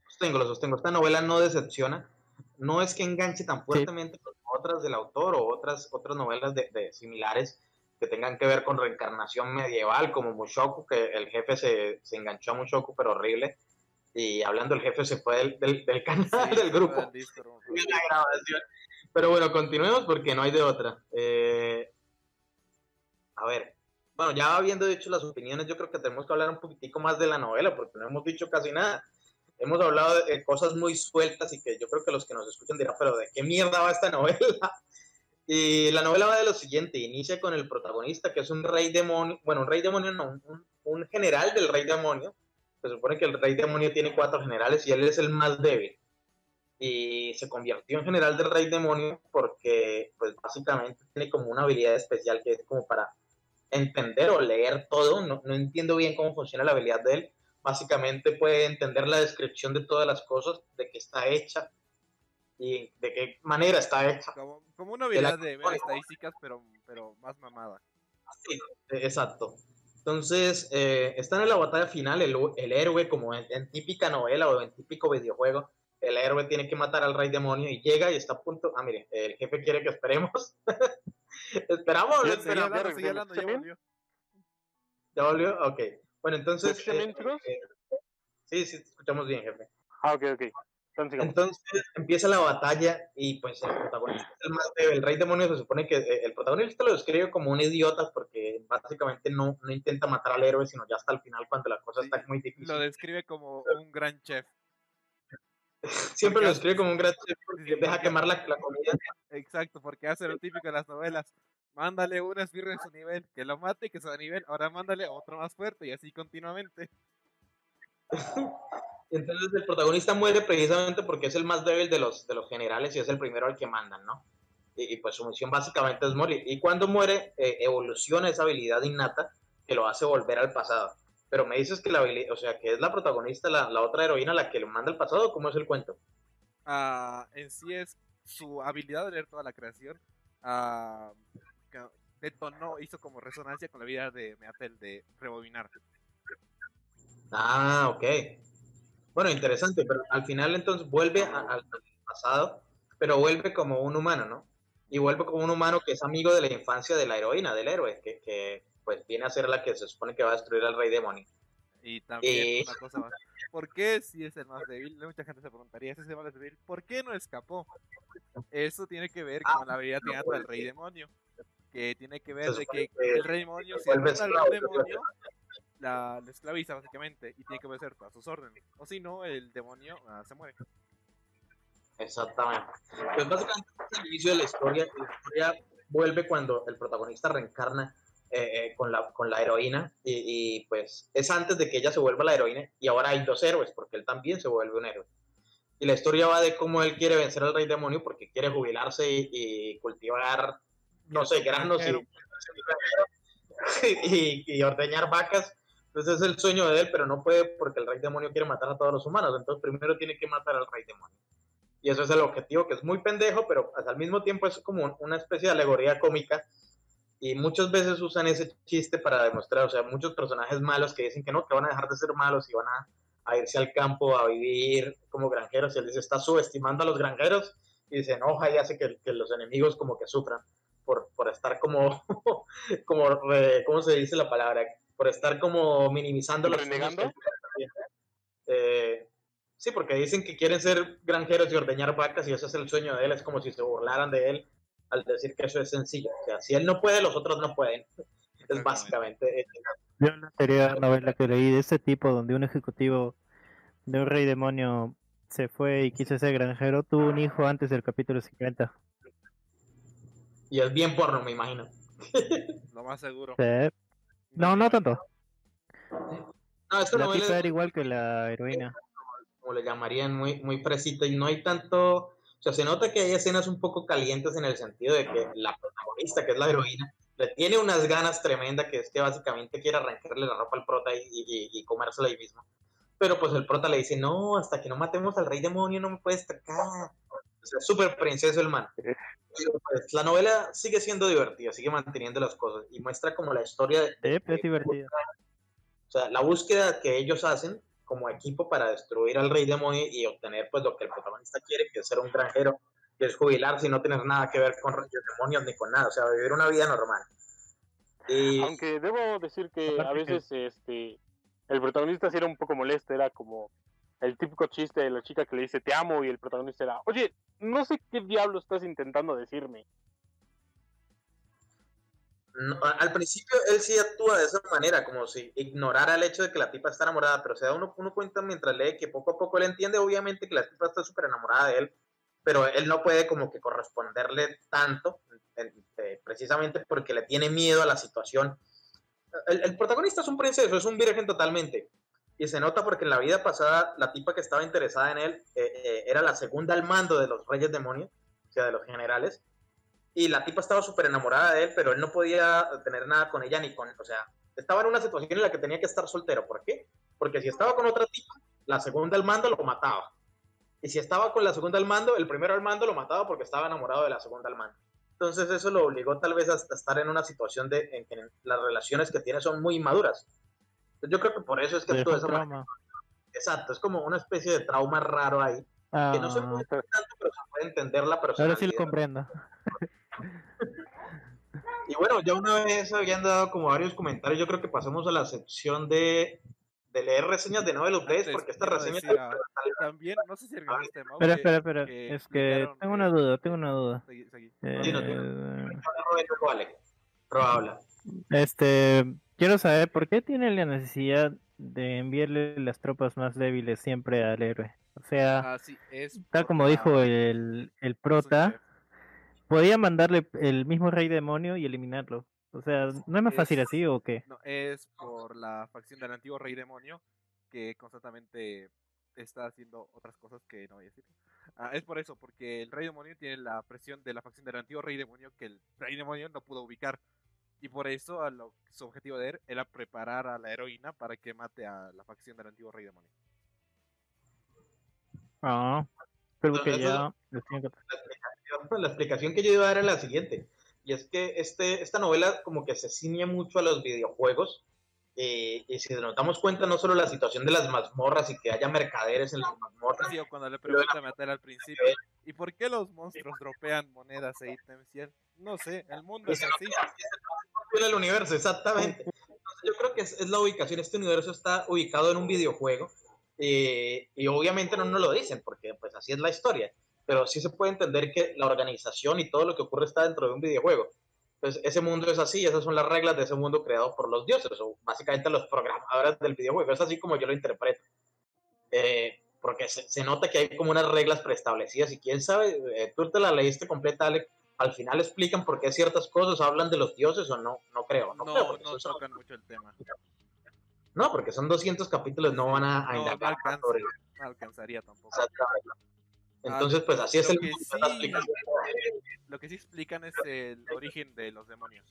sostengo, lo sostengo. Esta novela no decepciona. No es que enganche tan fuertemente como otras del autor o otras, otras novelas de, de similares que tengan que ver con reencarnación medieval, como Mushoku, que el jefe se, se enganchó a Mushoku, pero horrible. Y hablando, el jefe se fue del, del, del canal Sí, del grupo. del la grabación. Pero bueno, continuemos porque no hay de otra. Eh, a ver, bueno, ya habiendo dicho las opiniones, yo creo que tenemos que hablar un poquitico más de la novela porque no hemos dicho casi nada. Hemos hablado de, cosas muy sueltas y que yo creo que los que nos escuchan dirán, pero ¿de qué mierda va esta novela? Y la novela va de lo siguiente, inicia con el protagonista que es un rey demonio, bueno, un rey demonio no, un, un general del rey demonio. Se supone que el rey demonio tiene cuatro generales y él es el más débil y se convirtió en general del rey demonio porque pues básicamente tiene como una habilidad especial que es como para entender o leer todo, no, no entiendo bien cómo funciona la habilidad de él, básicamente puede entender la descripción de todas las cosas, de qué está hecha y de qué manera está hecha. Como, como una De la- habilidad de ver estadísticas, pero, pero más mamada. Sí, eh, exacto. Entonces, eh, están en la batalla final, el, el héroe, como en, en, típica novela o en típico videojuego, el héroe tiene que matar al rey demonio y llega y está a punto. Ah, mire, el jefe quiere que esperemos. Esperamos, Ya, esperamos. hablando, hablando, ya volvió. ¿Ya volvió? Ok. Bueno, entonces. ¿Se escuchan eh, eh, sí, sí, te escuchamos bien, jefe. Ah, ok, ok. Entonces, empieza la batalla y pues el protagonista es el más débil. El rey demonio se supone que eh, el protagonista lo describe como un idiota porque básicamente no, no intenta matar al héroe, sino ya hasta el final cuando la cosa Sí, está muy difícil. Lo describe como un gran chef. Siempre lo describe como un gran chef porque Sí, deja quemar la, la comida. Exacto, porque hace lo típico de las novelas. Mándale una esbirra de su nivel, que lo mate y que sea de nivel. Ahora mándale otro más fuerte y así continuamente. Entonces el protagonista muere precisamente porque es el más débil de los, de los generales y es el primero al que mandan, ¿no? Y, y, pues su misión básicamente es morir. Y cuando muere, eh, evoluciona esa habilidad innata que lo hace volver al pasado. Pero me dices que la o sea, que es la protagonista, la, la otra heroína, la que lo manda al pasado, ¿cómo es el cuento? Ah, en sí es su habilidad de leer toda la creación. ah, detonó, hizo como resonancia con la vida de Meatel de rebobinar. Ah, ok. Bueno, interesante, pero al final entonces vuelve a- al pasado, pero vuelve como un humano, ¿no? Y vuelve como un humano que es amigo de la infancia de la heroína, del héroe, que, que pues viene a ser la que se supone que va a destruir al rey demonio. Y también Eh. una cosa más. ¿Por qué si es el más débil? Mucha gente se preguntaría, ¿ese es el más débil? ¿Por qué no escapó? Eso tiene que ver con la habilidad innata del rey demonio. Que tiene que ver de que el rey demonio, si derrota al esclavo, demonio, la, la esclaviza básicamente y tiene que obedecer todas sus órdenes. O si no, el demonio ah, se muere. Exactamente. Pues básicamente es el inicio de la historia. La historia vuelve cuando el protagonista reencarna eh, eh, con, la, con la heroína y, y, pues es antes de que ella se vuelva la heroína y ahora hay dos héroes porque él también se vuelve un héroe. Y la historia va de cómo él quiere vencer al rey demonio porque quiere jubilarse y, y cultivar, no sé, granos y, y, y ordeñar vacas. Entonces es el sueño de él, pero no puede porque el rey demonio quiere matar a todos los humanos. Entonces primero tiene que matar al rey demonio. Y eso es el objetivo, que es muy pendejo, pero al mismo tiempo es como una especie de alegoría cómica. Y muchas veces usan ese chiste para demostrar, o sea, muchos personajes malos que dicen que no, que van a dejar de ser malos y van a, a irse al campo a vivir como granjeros. Y él dice, está subestimando a los granjeros y se enoja y hace que, que los enemigos como que sufran por, por estar como, como ¿cómo se dice la palabra? Por estar como minimizando los Eh, sí, porque dicen que quieren ser granjeros y ordeñar vacas y ese es el sueño de él, es como si se burlaran de él al decir que eso es sencillo. O sea, si él no puede, los otros no pueden. Es básicamente. Yo la anterior novela que leí de este tipo, donde un ejecutivo de un rey demonio se fue y quiso ser granjero, tuvo un hijo antes del capítulo 50. Y es bien porno, me imagino. Lo más seguro. Sí. No, no tanto. No, esta La novela tipa es era igual que la heroína. como le llamarían, muy, muy fresita y no hay tanto, sea, se nota que hay escenas un poco calientes en el sentido de que la protagonista, que es la heroína, le tiene unas ganas tremendas que es que básicamente quiere arrancarle la ropa al prota y, y, y comérsela ahí mismo. Pero pues el prota le dice, no, hasta que no matemos al rey demonio no me puedes tocar. O sea, súper princeso el man. Pero, pues, la novela sigue siendo divertida, sigue manteniendo las cosas y muestra como la historia de, Sí, es divertido. o sea, la búsqueda que ellos hacen como equipo para destruir al rey demonio y obtener pues lo que el protagonista quiere, que es ser un granjero, que es jubilarse y no tener nada que ver con reyes demonios ni con nada, o sea, vivir una vida normal. Y Aunque debo decir que a veces este el protagonista sí era un poco molesto, era como el típico chiste de la chica que le dice te amo y el protagonista era, oye, no sé qué diablo estás intentando decirme. No- al principio él sí actúa de esa manera, como si ignorara el hecho de que la tipa está enamorada, pero se da uno, cuenta mientras lee que poco a poco él entiende obviamente que la tipa está súper enamorada de él, pero él no puede como que corresponderle tanto, eh, precisamente porque le tiene miedo a la situación. El, el protagonista es un princeso, es un virgen totalmente. Y se nota porque en la vida pasada la tipa que estaba interesada en él eh, eh, era la segunda al mando de los reyes demonios, o sea, de los generales. Y la tipa estaba súper enamorada de él, pero él no podía tener nada con ella ni con, o sea, estaba en una situación en la que tenía que estar soltero. ¿Por qué? Porque si estaba con otra tipa, la segunda al mando lo mataba. Y si estaba con la segunda al mando, el primero al mando lo mataba porque estaba enamorado de la segunda al mando. Entonces eso lo obligó tal vez a estar en una situación de en que las relaciones que tiene son muy inmaduras. Yo creo que por eso es que esa manera. Exacto, es como una especie de trauma raro ahí. que no se puede ah. tanto, pero se puede entender la persona. Ahora sí lo comprendo. y bueno, ya una vez habían dado como varios comentarios, yo creo que pasemos a la sección de, de leer reseñas de Novel Updates, porque esta reseña también, no sé si el este Espera, espera, espera, es que tengo una duda, tengo una duda. Sí, no, eh... Probable. Este, quiero saber por qué tiene la necesidad de enviarle las tropas más débiles siempre al héroe. O sea, ah, es tal como dijo el, el prota, podía mandarle el mismo rey demonio y eliminarlo. O sea, ¿no es más fácil así o qué? No, es por la facción del antiguo rey demonio que constantemente está haciendo otras cosas que no voy a decir. Ah, es por eso, porque el rey demonio tiene la presión de la facción del antiguo rey demonio que el rey demonio no pudo ubicar. Y por eso a lo, su objetivo de él era preparar a la heroína para que mate a la facción del antiguo rey demonio. Ah, pero que ya... La explicación, que yo iba a dar era la siguiente. Y es que este, esta novela como que se ciñe mucho a los videojuegos. Eh, y si nos damos cuenta, no solo la situación de las mazmorras y que haya mercaderes en las mazmorras. Sí, cuando le preguntan a al principio, ¿y por qué los monstruos dropean monedas e ítems? no sé, el mundo es así el universo, exactamente. yo creo que es, la ubicación. Este universo está ubicado en un videojuego. Eh, y obviamente no nos lo dicen, porque pues así es la historia. Pero sí se puede entender que la organización y todo lo que ocurre está dentro de un videojuego. Pues ese mundo es así, esas son las reglas de ese mundo creado por los dioses, o básicamente los programadores del videojuego. Es así como yo lo interpreto. Eh, porque se, nota que hay como unas reglas preestablecidas y quién sabe, eh, tú te la leíste completa, Alex, al final explican por qué ciertas cosas hablan de los dioses o no, no creo. No, no, no tocan mucho el tema. No, porque son 200 capítulos, no van a, a no, indagar no, alcanzaría tampoco. Entonces, pues así es el que Lo que sí explican es el origen de los demonios.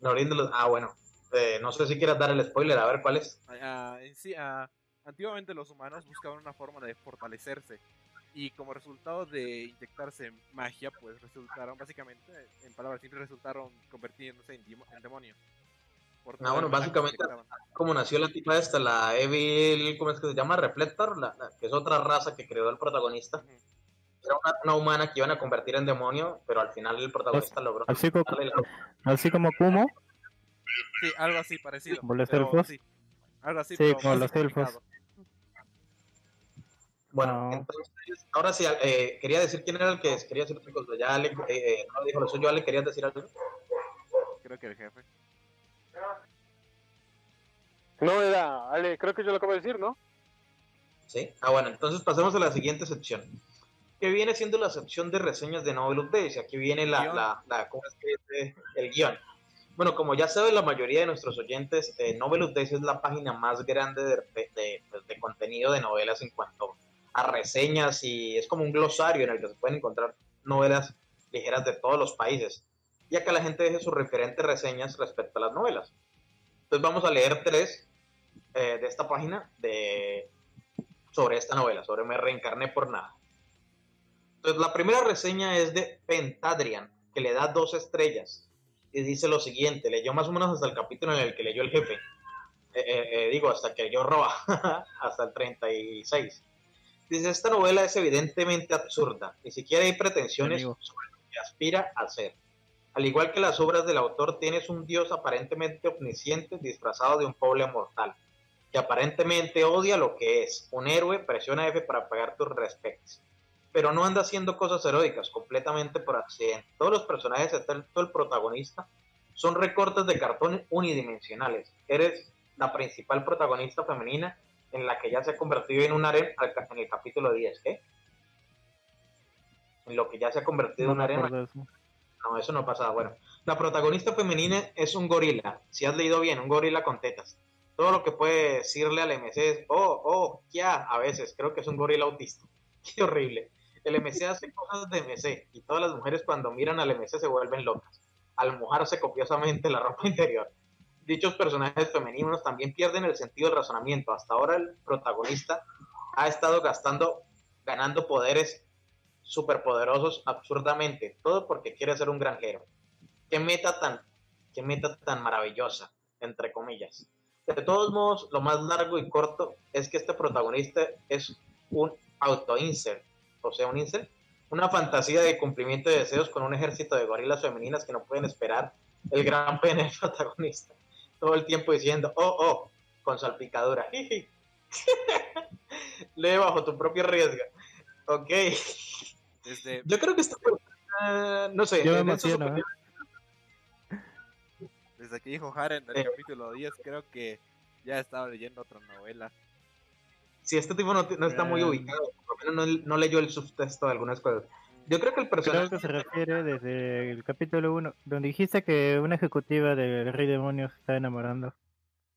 El origen de los... Ah, bueno. Eh, no sé si quieras dar el spoiler, a ver cuál es. Ah, en sí, ah, antiguamente los humanos buscaban una forma de fortalecerse y como resultado de inyectarse magia, pues resultaron básicamente, en palabras simples, resultaron convirtiéndose en, en demonios. Ah, bueno, básicamente, como nació la tipa esta, la Evil, ¿cómo es que se llama? Reflector, la, que es otra raza que creó el protagonista. Era una, humana que iban a convertir en demonio, pero al final el protagonista logró. Así como, así como Kumo. Sí, algo así parecido. Como los elfos. Sí, algo así. Sí, como los elfos. Bueno, entonces, ahora sí, eh, quería decir quién era el que quería decir chicos, ya Ale, eh, eh, no dijo lo suyo, Ale, ¿querías decir algo? Creo que el jefe. No, era Ale, creo que yo lo acabo de decir, ¿no? Sí, ah, bueno, entonces pasemos a la siguiente sección, que viene siendo la sección de reseñas de Novel Updates, aquí viene la, la, la, ¿cómo es que el guion. Bueno, como ya sabe la mayoría de nuestros oyentes, eh, Novel Updates es la página más grande de, de, pues, de contenido de novelas en cuanto a reseñas y es como un glosario en el que se pueden encontrar novelas ligeras de todos los países. Y acá la gente deje sus referentes reseñas respecto a las novelas. Entonces vamos a leer tres eh, de esta página de, sobre esta novela, sobre Me reencarné por nada. Entonces la primera reseña es de Pentadrian, que le da dos estrellas. Y dice lo siguiente, leyó más o menos hasta el capítulo en el que leyó el jefe. Eh, eh, digo, hasta que yo roba, hasta el 36. Dice, esta novela es evidentemente absurda, ni siquiera hay pretensiones sobre lo que aspira a ser. Al igual que las obras del autor, tienes un dios aparentemente omnisciente disfrazado de un pobre mortal, que aparentemente odia lo que es. Un héroe presiona F para pagar tus respetos. Pero no anda haciendo cosas heroicas, completamente por accidente. Todos los personajes, excepto el protagonista, son recortes de cartón unidimensionales. Eres la principal protagonista femenina en la que ya se ha convertido en un harem en el capítulo 10, ¿qué? En lo que ya se ha convertido en un harem. No, eso no pasa. Bueno, la protagonista femenina es un gorila. Si has leído bien, un gorila con tetas. Todo lo que puede decirle al MC es, oh, oh, ya, a veces. Creo que es un gorila autista. Qué horrible. El MC hace cosas de MC y todas las mujeres cuando miran al MC se vuelven locas. Al mojarse copiosamente la ropa interior dichos personajes femeninos también pierden el sentido del razonamiento. Hasta ahora el protagonista ha estado gastando, ganando poderes superpoderosos absurdamente, todo porque quiere ser un granjero. Qué meta tan, qué meta tan maravillosa, entre comillas. De todos modos, lo más largo y corto es que este protagonista es un auto-insert, o sea, un insert, una fantasía de cumplimiento de deseos con un ejército de gorilas femeninas que no pueden esperar el gran pene del protagonista. Todo el tiempo diciendo, oh, oh, con salpicadura. Lee bajo tu propio riesgo. Ok. Desde, Yo creo que esto, eh, no sé, Yo me emociono, ¿eh? desde que dijo Haren en el Eh. capítulo 10, creo que ya estaba leyendo otra novela. si este tipo no, no está muy Eh. ubicado, por lo menos no, no leyó el subtexto de algunas cosas. Yo creo que el Creo personaje... que se refiere desde el capítulo 1, donde dijiste que una ejecutiva del Rey Demonio se está enamorando.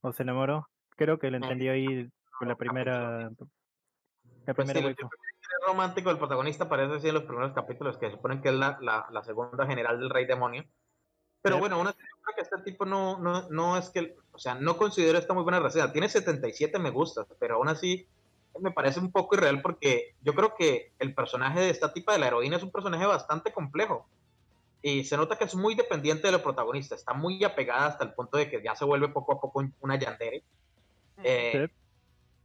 O se enamoró. Creo que lo entendí ahí con la primera. La Pues primera sí, el romántico del protagonista aparece así en los primeros capítulos, que suponen que es la, la, la segunda general del Rey Demonio. Pero Sí. bueno, aún así, yo creo que este tipo no, no, no es que, o sea, no considero esta muy buena reseña. Tiene 77 me gustas, pero aún así me parece un poco irreal porque yo creo que el personaje de esta tipa de la heroína es un personaje bastante complejo. Y se nota que es muy dependiente de lo protagonista, está muy apegada hasta el punto de que ya se vuelve poco a poco una yandere. Eh, Sí.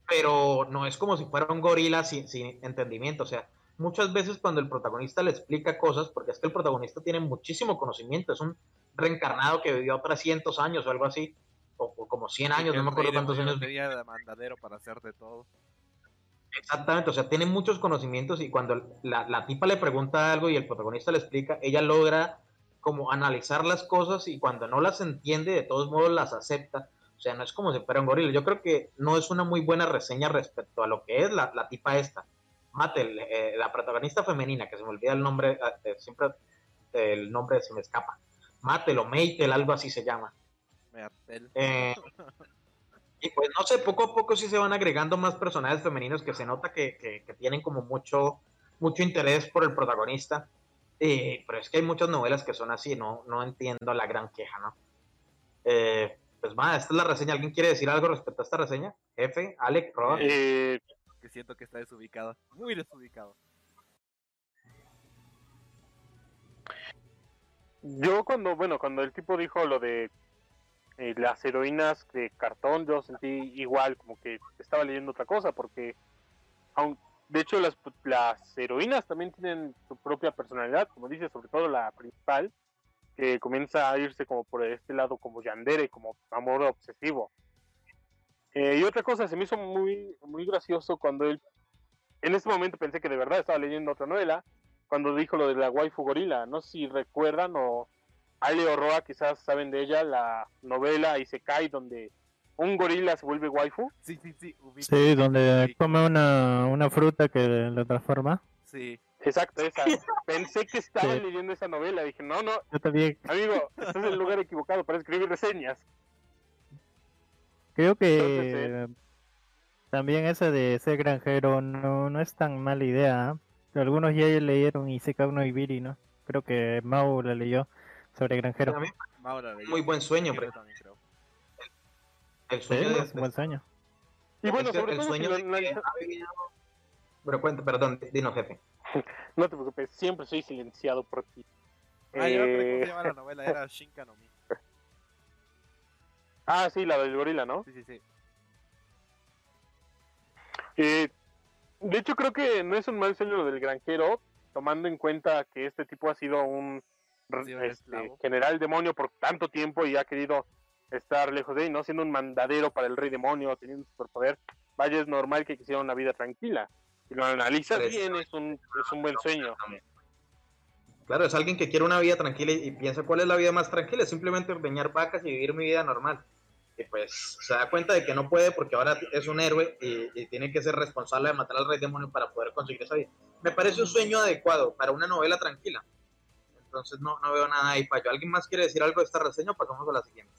Pero no es como si fuera un gorila sin, sin entendimiento. O sea, muchas veces cuando el protagonista le explica cosas, porque es que el protagonista tiene muchísimo conocimiento, es un reencarnado que vivió 300 años o algo así, o, o como 100 años, no me acuerdo cuántos años. tenía de mandadero para hacer de todo. Exactamente, o sea, tiene muchos conocimientos y cuando la, la tipa le pregunta algo y el protagonista le explica, ella logra como analizar las cosas y cuando no las entiende, de todos modos las acepta. O sea, no es como si fuera un gorila. Yo creo que no es una muy buena reseña respecto a lo que es la, la tipa esta. Mate, el, eh, la protagonista femenina, que se me olvida el nombre, eh, siempre el nombre se me escapa. Matel o Meitel, algo así se llama. Eh, y pues no sé, poco a poco sí se van agregando más personajes femeninos que se nota que, que- que tienen como mucho, mucho interés por el protagonista. Eh, pero es que hay muchas novelas que son así, no, no entiendo la gran queja, ¿no? Eh, pues va, esta es la reseña. ¿Alguien quiere decir algo respecto a esta reseña? Jefe, Alec, Robert. Eh, Que siento que está desubicado. Muy desubicado. yo cuando, bueno, cuando el tipo dijo lo de eh, las heroínas de cartón, yo sentí igual, como que estaba leyendo otra cosa, porque aun, de hecho las, las heroínas también tienen su propia personalidad, como dice, sobre todo la principal, que comienza a irse como por este lado como yandere, como amor obsesivo. Eh, y otra cosa, se me hizo muy, muy gracioso cuando él, en ese momento pensé que de verdad estaba leyendo otra novela, cuando dijo lo de la waifu gorila, no sé si recuerdan o Ale o Roa quizás saben de ella, la novela Isekai donde un gorila se vuelve waifu. Sí, sí, sí. ubico. Sí, donde come una, una fruta que lo transforma. Sí. Exacto, esa. Pensé que estaba Sí. leyendo esa novela, dije, no, no, Yo también amigo, estás en el lugar equivocado para escribir reseñas. creo que Entonces, también esa de ser granjero no, no es tan mala idea. ¿ah? Algunos ya leyeron Isekai no Ibiri, ¿no? Creo que Mau la leyó sobre granjero. También Maura leyó. Muy buen sueño, pero- también creo. el Sí, sueño de- es un buen sueño. Y bueno, sobre el sueño de que Pero cuenta, perdón, dino jefe. no te preocupes, siempre soy silenciado por ti. Ah, yo Eh, la novela, era Shinka no Mi. ah, sí, la del gorila, ¿no? Sí, sí, sí. Eh, de hecho, creo que no es un mal sueño lo del granjero, tomando en cuenta que este tipo ha sido un este, general demonio por tanto tiempo y ha querido estar lejos de él, ¿no? Siendo un mandadero para el rey demonio, teniendo un superpoder. Vaya, es normal que quisiera una vida tranquila. Si lo analizas Pero- bien, es un, es un buen sueño. Claro, es alguien que quiere una vida tranquila y, y piensa cuál es la vida más tranquila, simplemente ordeñar vacas y vivir mi vida normal. Y pues se da cuenta de que no puede porque ahora es un héroe y, y tiene que ser responsable de matar al rey demonio para poder conseguir esa vida. Me parece un sueño adecuado para una novela tranquila. Entonces no, no veo nada ahí para yo. ¿Alguien más quiere decir algo de esta reseña o pasamos a la siguiente?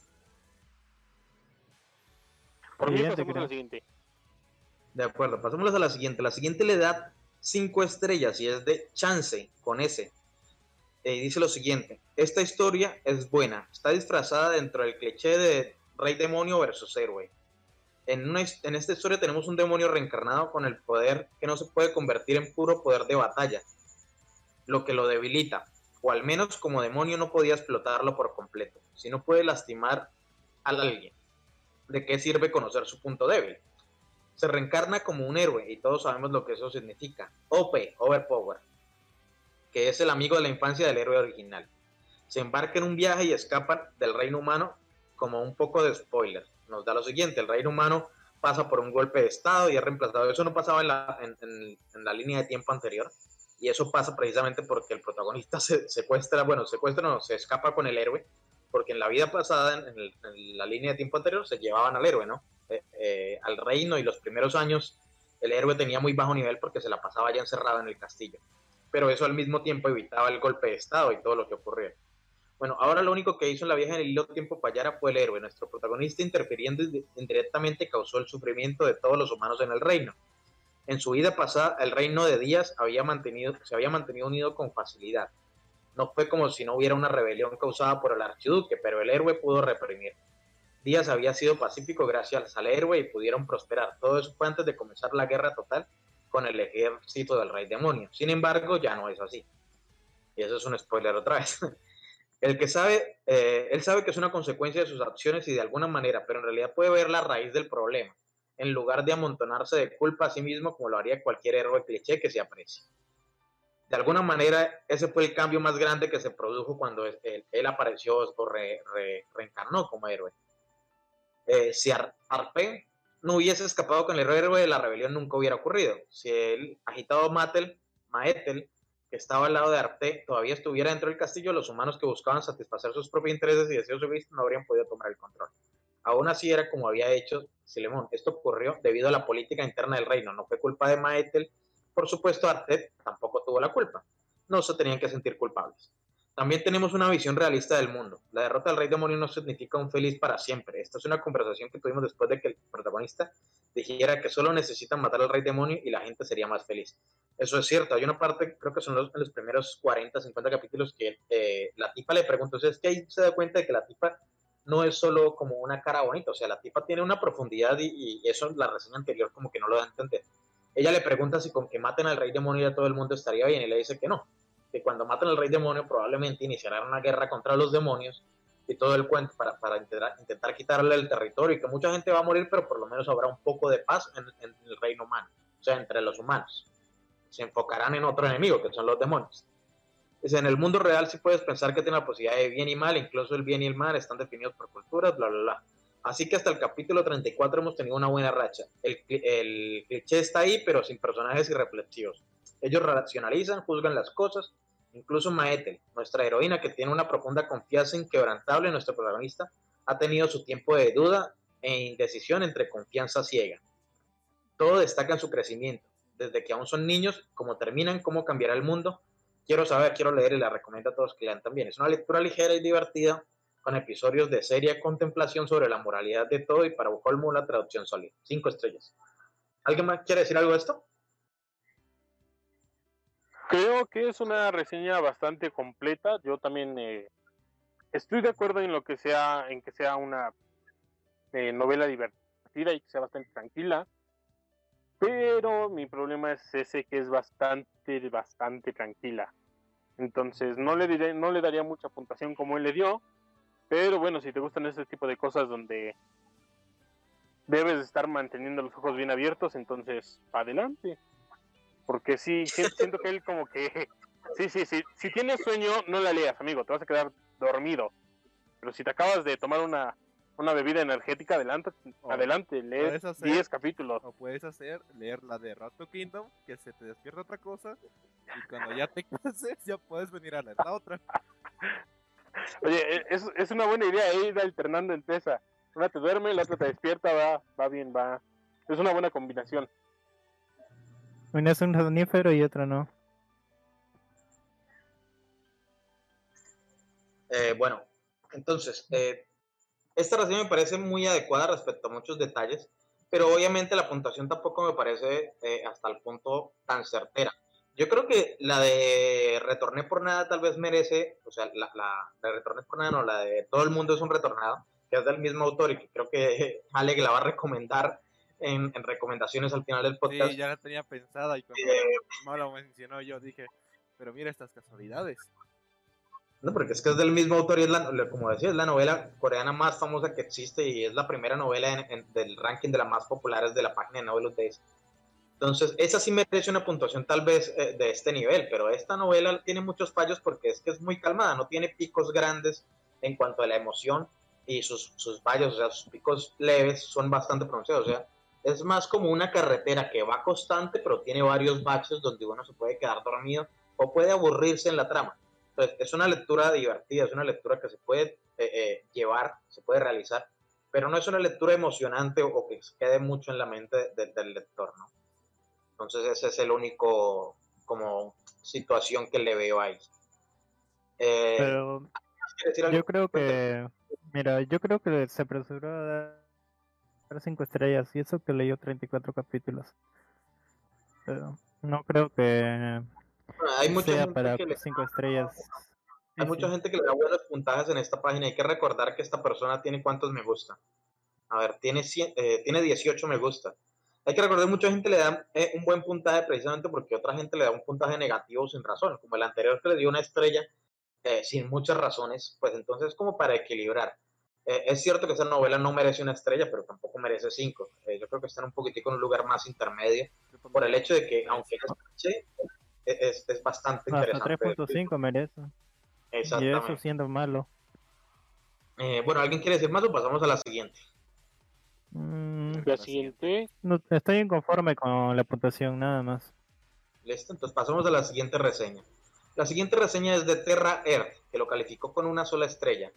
Por mí, pasamos a la siguiente. De acuerdo, pasamos a la siguiente. La siguiente le da 5 estrellas y es de Chance, con S. Eh, dice lo siguiente, esta historia es buena, está disfrazada dentro del cliché de rey demonio versus héroe. En, en esta historia tenemos un demonio reencarnado con el poder que no se puede convertir en puro poder de batalla. lo que lo debilita, o al menos como demonio no podía explotarlo por completo, si no puede lastimar a alguien. ¿De qué sirve conocer su punto débil? Se reencarna como un héroe y todos sabemos lo que eso significa. OP, Overpower, que es el amigo de la infancia del héroe original. Se embarca en un viaje y escapa del reino humano como un poco de spoiler. Nos da lo siguiente, el reino humano pasa por un golpe de estado y es reemplazado. Eso no pasaba en la, en la línea de tiempo anterior y eso pasa precisamente porque el protagonista se secuestra, bueno, secuestra no, se escapa con el héroe, porque en la vida pasada, en, la línea de tiempo anterior, se llevaban al héroe, ¿no? Eh, al reino y los primeros años el héroe tenía muy bajo nivel porque se la pasaba ya encerrado en el castillo, pero eso al mismo tiempo evitaba el golpe de estado y todo lo que ocurría. Bueno, ahora lo único que hizo la vieja en el hilo tiempo payara fue el héroe. Nuestro protagonista interfiriendo indirectamente causó el sufrimiento de todos los humanos en el reino en su vida pasada, el reino de Díaz había mantenido, se había mantenido unido con facilidad. No fue como si no hubiera una rebelión causada por el archiduque, pero el héroe pudo reprimir. Díaz había sido pacífico gracias al héroe y pudieron prosperar. Todo eso fue antes de comenzar la guerra total con el ejército del rey demonio. Sin embargo, ya no es así. Y eso es un spoiler otra vez. El que sabe, eh, él sabe que es una consecuencia de sus acciones y de alguna manera, pero en realidad puede ver la raíz del problema en lugar de amontonarse de culpa a sí mismo como lo haría cualquier héroe cliché que se aprecie. De alguna manera, ese fue el cambio más grande que se produjo cuando él, apareció o reencarnó como héroe. Eh, si Arpe no hubiese escapado con el héroe la rebelión, nunca hubiera ocurrido. Si el agitado Matel, Maetel, que estaba al lado de Arte, todavía estuviera dentro del castillo, los humanos que buscaban satisfacer sus propios intereses y deseos egoístas no habrían podido tomar el control. Aún así era como había hecho Silemón. Esto ocurrió debido a la política interna del reino. No fue culpa de Maetel. Por supuesto, Artet tampoco tuvo la culpa. No se tenían que sentir culpables. También tenemos una visión realista del mundo. La derrota del rey demonio no significa un feliz para siempre. Esta es una conversación que tuvimos después de que el protagonista dijera que solo necesitan matar al rey demonio y la gente sería más feliz. Eso es cierto. Hay una parte, creo que son los, los primeros 40, 50 capítulos, que eh, la tipa le pregunta, es que ahí se da cuenta de que la tipa no es solo como una cara bonita, o sea, la tipa tiene una profundidad y, eso en la reseña anterior como que no lo da a entender. Ella le pregunta si con que maten al rey demonio ya todo el mundo estaría bien y le dice que no, que cuando maten al rey demonio probablemente iniciarán una guerra contra los demonios y todo el cuento para, para intentar, intentar, quitarle el territorio y que mucha gente va a morir, pero por lo menos habrá un poco de paz en, el reino humano, o sea, entre los humanos. Se enfocarán en otro enemigo, que son los demonios en el mundo real sí puedes pensar que tiene la posibilidad de bien y mal, incluso el bien y el mal están definidos por culturas, bla, bla, bla. Así que hasta el capítulo 34 hemos tenido una buena racha. El, el cliché está ahí, pero sin personajes irreflexivos. Ellos racionalizan, juzgan las cosas. Incluso Maetel, nuestra heroína que tiene una profunda confianza inquebrantable en nuestro protagonista, ha tenido su tiempo de duda e indecisión entre confianza ciega. Todo destaca en su crecimiento, desde que aún son niños, cómo terminan, cómo cambiará el mundo, quiero saber, quiero leer y la recomiendo a todos que lean también. Es una lectura ligera y divertida con episodios de seria contemplación sobre la moralidad de todo y para colmo la traducción sólida. Cinco estrellas. ¿Alguien más quiere decir algo de esto? Creo que es una reseña bastante completa. Yo también eh, estoy de acuerdo en lo que sea, en que sea una eh, novela divertida y que sea bastante tranquila. Pero mi problema es ese que es bastante, bastante tranquila. Entonces no le diré, no le daría mucha puntuación como él le dio. Pero bueno, si te gustan ese tipo de cosas donde debes estar manteniendo los ojos bien abiertos, entonces adelante. Porque sí, siento que él como que... Sí, sí, sí. Si tienes sueño, no la leas, amigo. Te vas a quedar dormido. Pero si te acabas de tomar una una bebida energética, adelante, adelante, lee 10 capítulos. O puedes hacer, leer la de Rato Kingdom, que se te despierta otra cosa, y cuando ya te cases, ya puedes venir a leer la otra. Oye, e, es, es una buena idea ir alternando entre esa. Una te duerme, la otra te despierta, va, va bien, va. Es una buena combinación. Una es un sonífero y otra no. Eh, bueno, entonces, eh, esta reseña me parece muy adecuada respecto a muchos detalles, pero obviamente la puntuación tampoco me parece eh, hasta el punto tan certera. Yo creo que la de Retorné por Nada tal vez merece, o sea, la, la de Retorné por Nada, no, la de Todo el Mundo es un Retornado, que es del mismo autor y que creo que Ale que la va a recomendar en, recomendaciones al final del podcast. Sí, ya la tenía pensada y cuando eh, lo mencionó yo dije, Pero mira estas casualidades. No, porque es que es del mismo autor y es la, como decía, es la novela coreana más famosa que existe y es la primera novela en- en- del ranking de las más populares de la página de Novel Days. Entonces, esa sí merece una puntuación tal vez eh, de este nivel, pero esta novela tiene muchos fallos porque es que es muy calmada, no tiene picos grandes en cuanto a la emoción y sus, sus fallos, o sea, sus picos leves son bastante pronunciados, o sea, es más como una carretera que va constante, pero tiene varios baches donde uno se puede quedar dormido o puede aburrirse en la trama. Entonces, es una lectura divertida, es una lectura que se puede eh, eh, llevar, se puede realizar, pero no es una lectura emocionante o, que se quede mucho en la mente de- del lector, ¿no? Entonces, ese es el único, como, situación que le veo ahí. Eh, Pero ¿quieres decir algo? yo creo que, mira, yo creo que se apresuró a dar 5 estrellas y eso que leyó 34 capítulos. Pero no creo que Bueno, hay mucha sea gente para que le 5 estrellas. Hay Sí, mucha sí. gente que le da buenos puntajes en esta página. Hay que recordar que esta persona tiene cuántos me gusta. A ver, tiene, 100, eh, tiene 18 me gusta. Hay que recordar que mucha gente le da eh, un buen puntaje precisamente porque otra gente le da un puntaje negativo sin razón. Como el anterior que le dio una estrella eh, sin muchas razones, pues entonces como para equilibrar. Eh, es cierto que esa novela no merece una estrella, pero tampoco merece cinco. Eh, yo creo que está en un poquitico en un lugar más intermedio por el hecho de que, tres. aunque es, sí, es, es bastante Hasta interesante. 3.5 merece. Y Exactamente. eso siendo malo. Eh, bueno, ¿alguien quiere decir más o pasamos a la siguiente? Mm, La siguiente, no, estoy inconforme con la puntuación, nada más. Listo, entonces pasamos a la siguiente reseña. La siguiente reseña es de Terra Earth, que lo calificó con una sola estrella.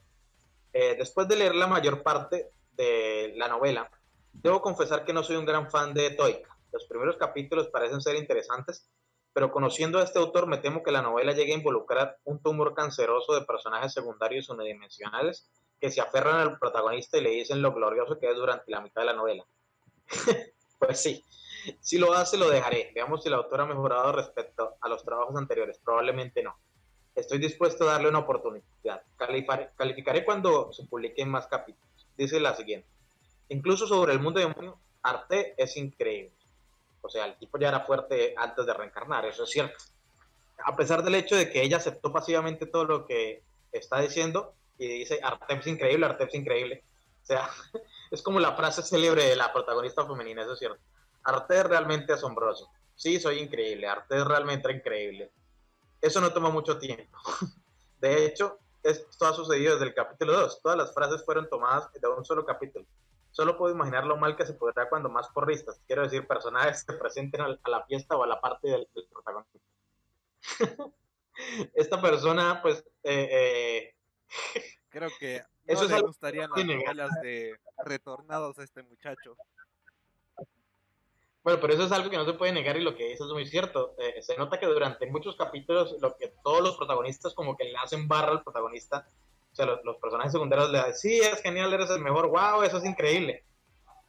Eh, después de leer la mayor parte de la novela, debo confesar que no soy un gran fan de Toika. Los primeros capítulos parecen ser interesantes, pero conociendo a este autor me temo que la novela llegue a involucrar un tumor canceroso de personajes secundarios unidimensionales que se aferran al protagonista y le dicen lo glorioso que es durante la mitad de la novela. pues sí, si lo hace, lo dejaré. Veamos si el autor ha mejorado respecto a los trabajos anteriores. Probablemente no. Estoy dispuesto a darle una oportunidad. Calificaré cuando se publiquen más capítulos. Dice la siguiente. Incluso sobre el mundo demonio, Arte es increíble. O sea, el tipo ya era fuerte antes de reencarnar, eso es cierto. A pesar del hecho de que ella aceptó pasivamente todo lo que está diciendo y dice Arte es increíble, Arte es increíble. O sea, es como la frase célebre de la protagonista femenina, eso es cierto. Arte es realmente asombroso. Sí, soy increíble. Arte es realmente increíble. Eso no toma mucho tiempo. De hecho, esto ha sucedido desde el capítulo 2. Todas las frases fueron tomadas de un solo capítulo. Solo puedo imaginar lo mal que se podrá cuando más porristas, quiero decir, personajes se presenten a la fiesta o a la parte del, del protagonista. Esta persona, pues, eh, eh, Creo que no Eso es le gustarían las novelas de retornados a este muchacho. Bueno, pero eso es algo que no se puede negar y lo que dices es muy cierto. Eh, se nota que durante muchos capítulos lo que todos los protagonistas como que le hacen barra al protagonista, o sea, los, personajes secundarios le dicen, sí, es genial, eres el mejor, wow, eso es increíble.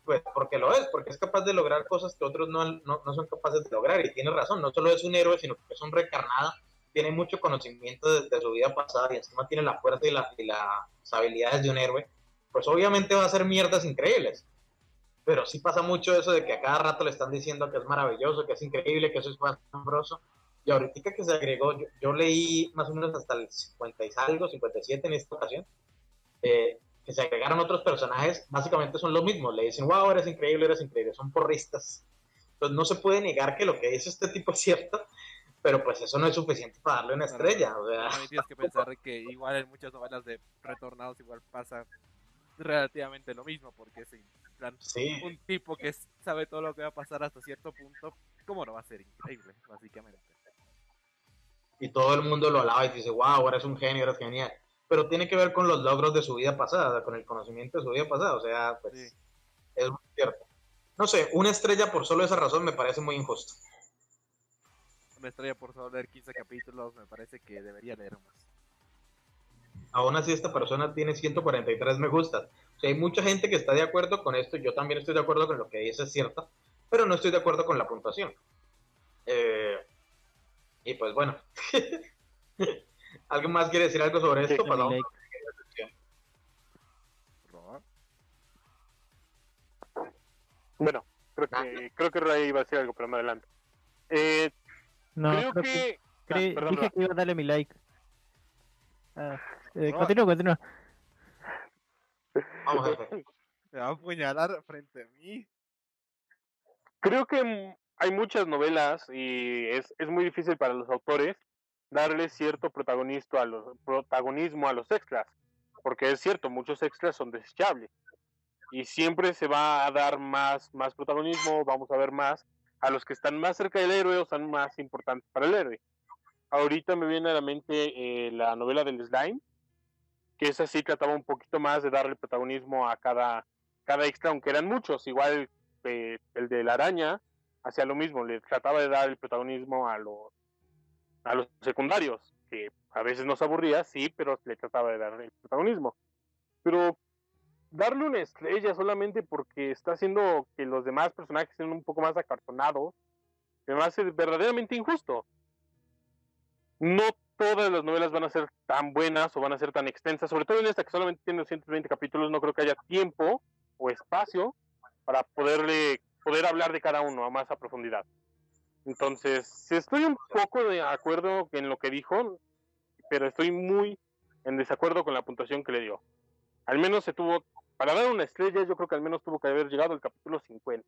Pues porque lo es, porque es capaz de lograr cosas que otros no, no, no son capaces de lograr y tiene razón, no solo es un héroe, sino que es un recarnado, tiene mucho conocimiento de su vida pasada y encima tiene la fuerza y, la, y las habilidades de un héroe, pues obviamente va a hacer mierdas increíbles pero sí pasa mucho eso de que a cada rato le están diciendo que es maravilloso, que es increíble, que eso es asombroso. Y ahorita que se agregó, yo, yo leí más o menos hasta el 50 y algo, 57 en esta ocasión, eh, que se agregaron otros personajes, básicamente son los mismos, le dicen, wow, eres increíble, eres increíble, son porristas. Entonces no se puede negar que lo que dice este tipo es cierto, pero pues eso no es suficiente para darle una estrella. O sea, También tienes que pensar que igual en muchas novelas de retornados igual pasa relativamente lo mismo, porque es sí. un tipo que sabe todo lo que va a pasar hasta cierto punto, ¿cómo no va a ser increíble, básicamente? y todo el mundo lo alaba y dice, wow, eres un genio, eres genial. Pero tiene que ver con los logros de su vida pasada, con el conocimiento de su vida pasada, o sea, pues Sí. es muy cierto. No sé, una estrella por solo esa razón me parece muy injusto. Una estrella por solo leer 15 capítulos, me parece que debería leer más. Aún así, esta persona tiene 143 me gustas. Sea, hay mucha gente que está de acuerdo con esto, yo también estoy de acuerdo con lo que dice, es cierto, pero no estoy de acuerdo con la puntuación. Eh, y pues bueno. ¿Alguien más quiere decir algo sobre esto? Pasamos. Roa. bueno, creo que, creo que Ray iba a decir algo, pero más adelante. Eh, No, creo creo que Cre- perdón, dije que iba a darle mi like. Ah, eh, continúa, continúa. Vamos, jefe. Me va a apuñalar frente a mí. Creo que mm, hay muchas novelas y es, es muy difícil para los autores darle cierto protagonismo a los, protagonismo a los extras, porque es cierto, muchos extras son desechables y siempre se va a dar más, más protagonismo, vamos a ver más a los que están más cerca del héroe o son más importantes para el héroe. Ahorita me viene a la mente eh, la novela del Slime, que esa sí trataba un poquito más de darle protagonismo a cada, cada extra, aunque eran muchos, igual eh, el de la araña hacía lo mismo, le trataba de dar el protagonismo a los a los secundarios, que a veces nos aburría, sí, pero le trataba de dar el protagonismo. Pero darle una estrella solamente porque está haciendo que los demás personajes sean un poco más acartonados, me hace verdaderamente injusto. No todas las novelas van a ser tan buenas o van a ser tan extensas, sobre todo en esta que solamente tiene 220 capítulos, no creo que haya tiempo o espacio para poderle poder hablar de cada uno a más a profundidad. Entonces, estoy un poco de acuerdo en lo que dijo, pero estoy muy en desacuerdo con la puntuación que le dio. Al menos se tuvo, para dar una estrella, yo creo que al menos tuvo que haber llegado al capítulo 50.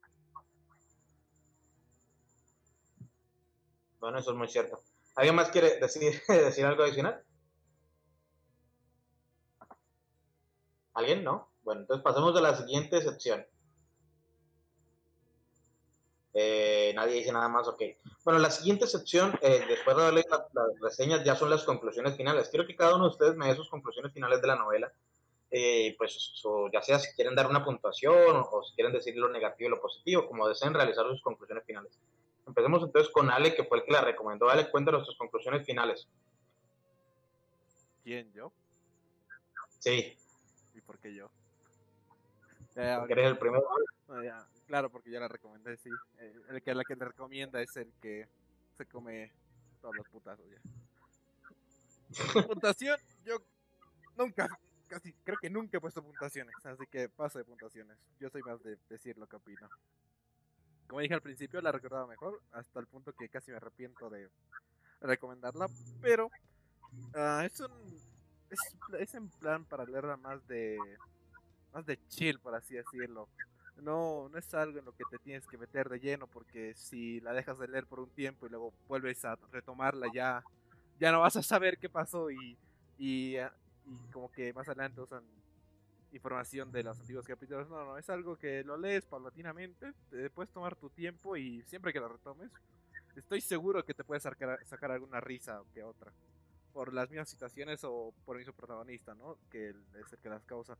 Bueno, eso es muy cierto. ¿Alguien más quiere decir, decir algo adicional? ¿Alguien? ¿No? Bueno, entonces pasemos a la siguiente sección. Eh, nadie dice nada más, ok. Bueno, la siguiente sección, eh, después de darle la- las reseñas, ya son las conclusiones finales. Quiero que cada uno de ustedes me dé sus conclusiones finales de la novela. Eh, pues, ya sea si quieren dar una puntuación o, o si quieren decir lo negativo y lo positivo, como deseen realizar sus conclusiones finales. Empecemos entonces con Ale, que fue el que la recomendó. Ale, cuéntanos tus conclusiones finales. ¿Quién, yo? Sí, ¿Y por qué yo? Eh, porque eres el primero. Ya, Claro, porque ya la recomendé, sí. Eh, el que la que le recomienda es el que se come todos los putazos ya. Puntuación, yo nunca, casi, creo que nunca he puesto puntuaciones, así que paso de puntuaciones. Yo soy más de decir lo que opino. Como dije al principio, la recordaba mejor, hasta el punto que casi me arrepiento de recomendarla, pero ah, es un es, es en plan para leerla más de más de chill, por así decirlo. No, no es algo en lo que te tienes que meter de lleno, porque si la dejas de leer por un tiempo y luego vuelves a retomarla, ya, ya no vas a saber qué pasó y, y, ah, y como que más adelante usan información de los antiguos capítulos. No, no, es algo que lo lees paulatinamente, te puedes tomar tu tiempo y siempre que lo retomes, estoy seguro que te puedes sacar, sacar alguna risa que otra. Por las mismas situaciones o por el mismo protagonista, ¿no? Que es el que las causa.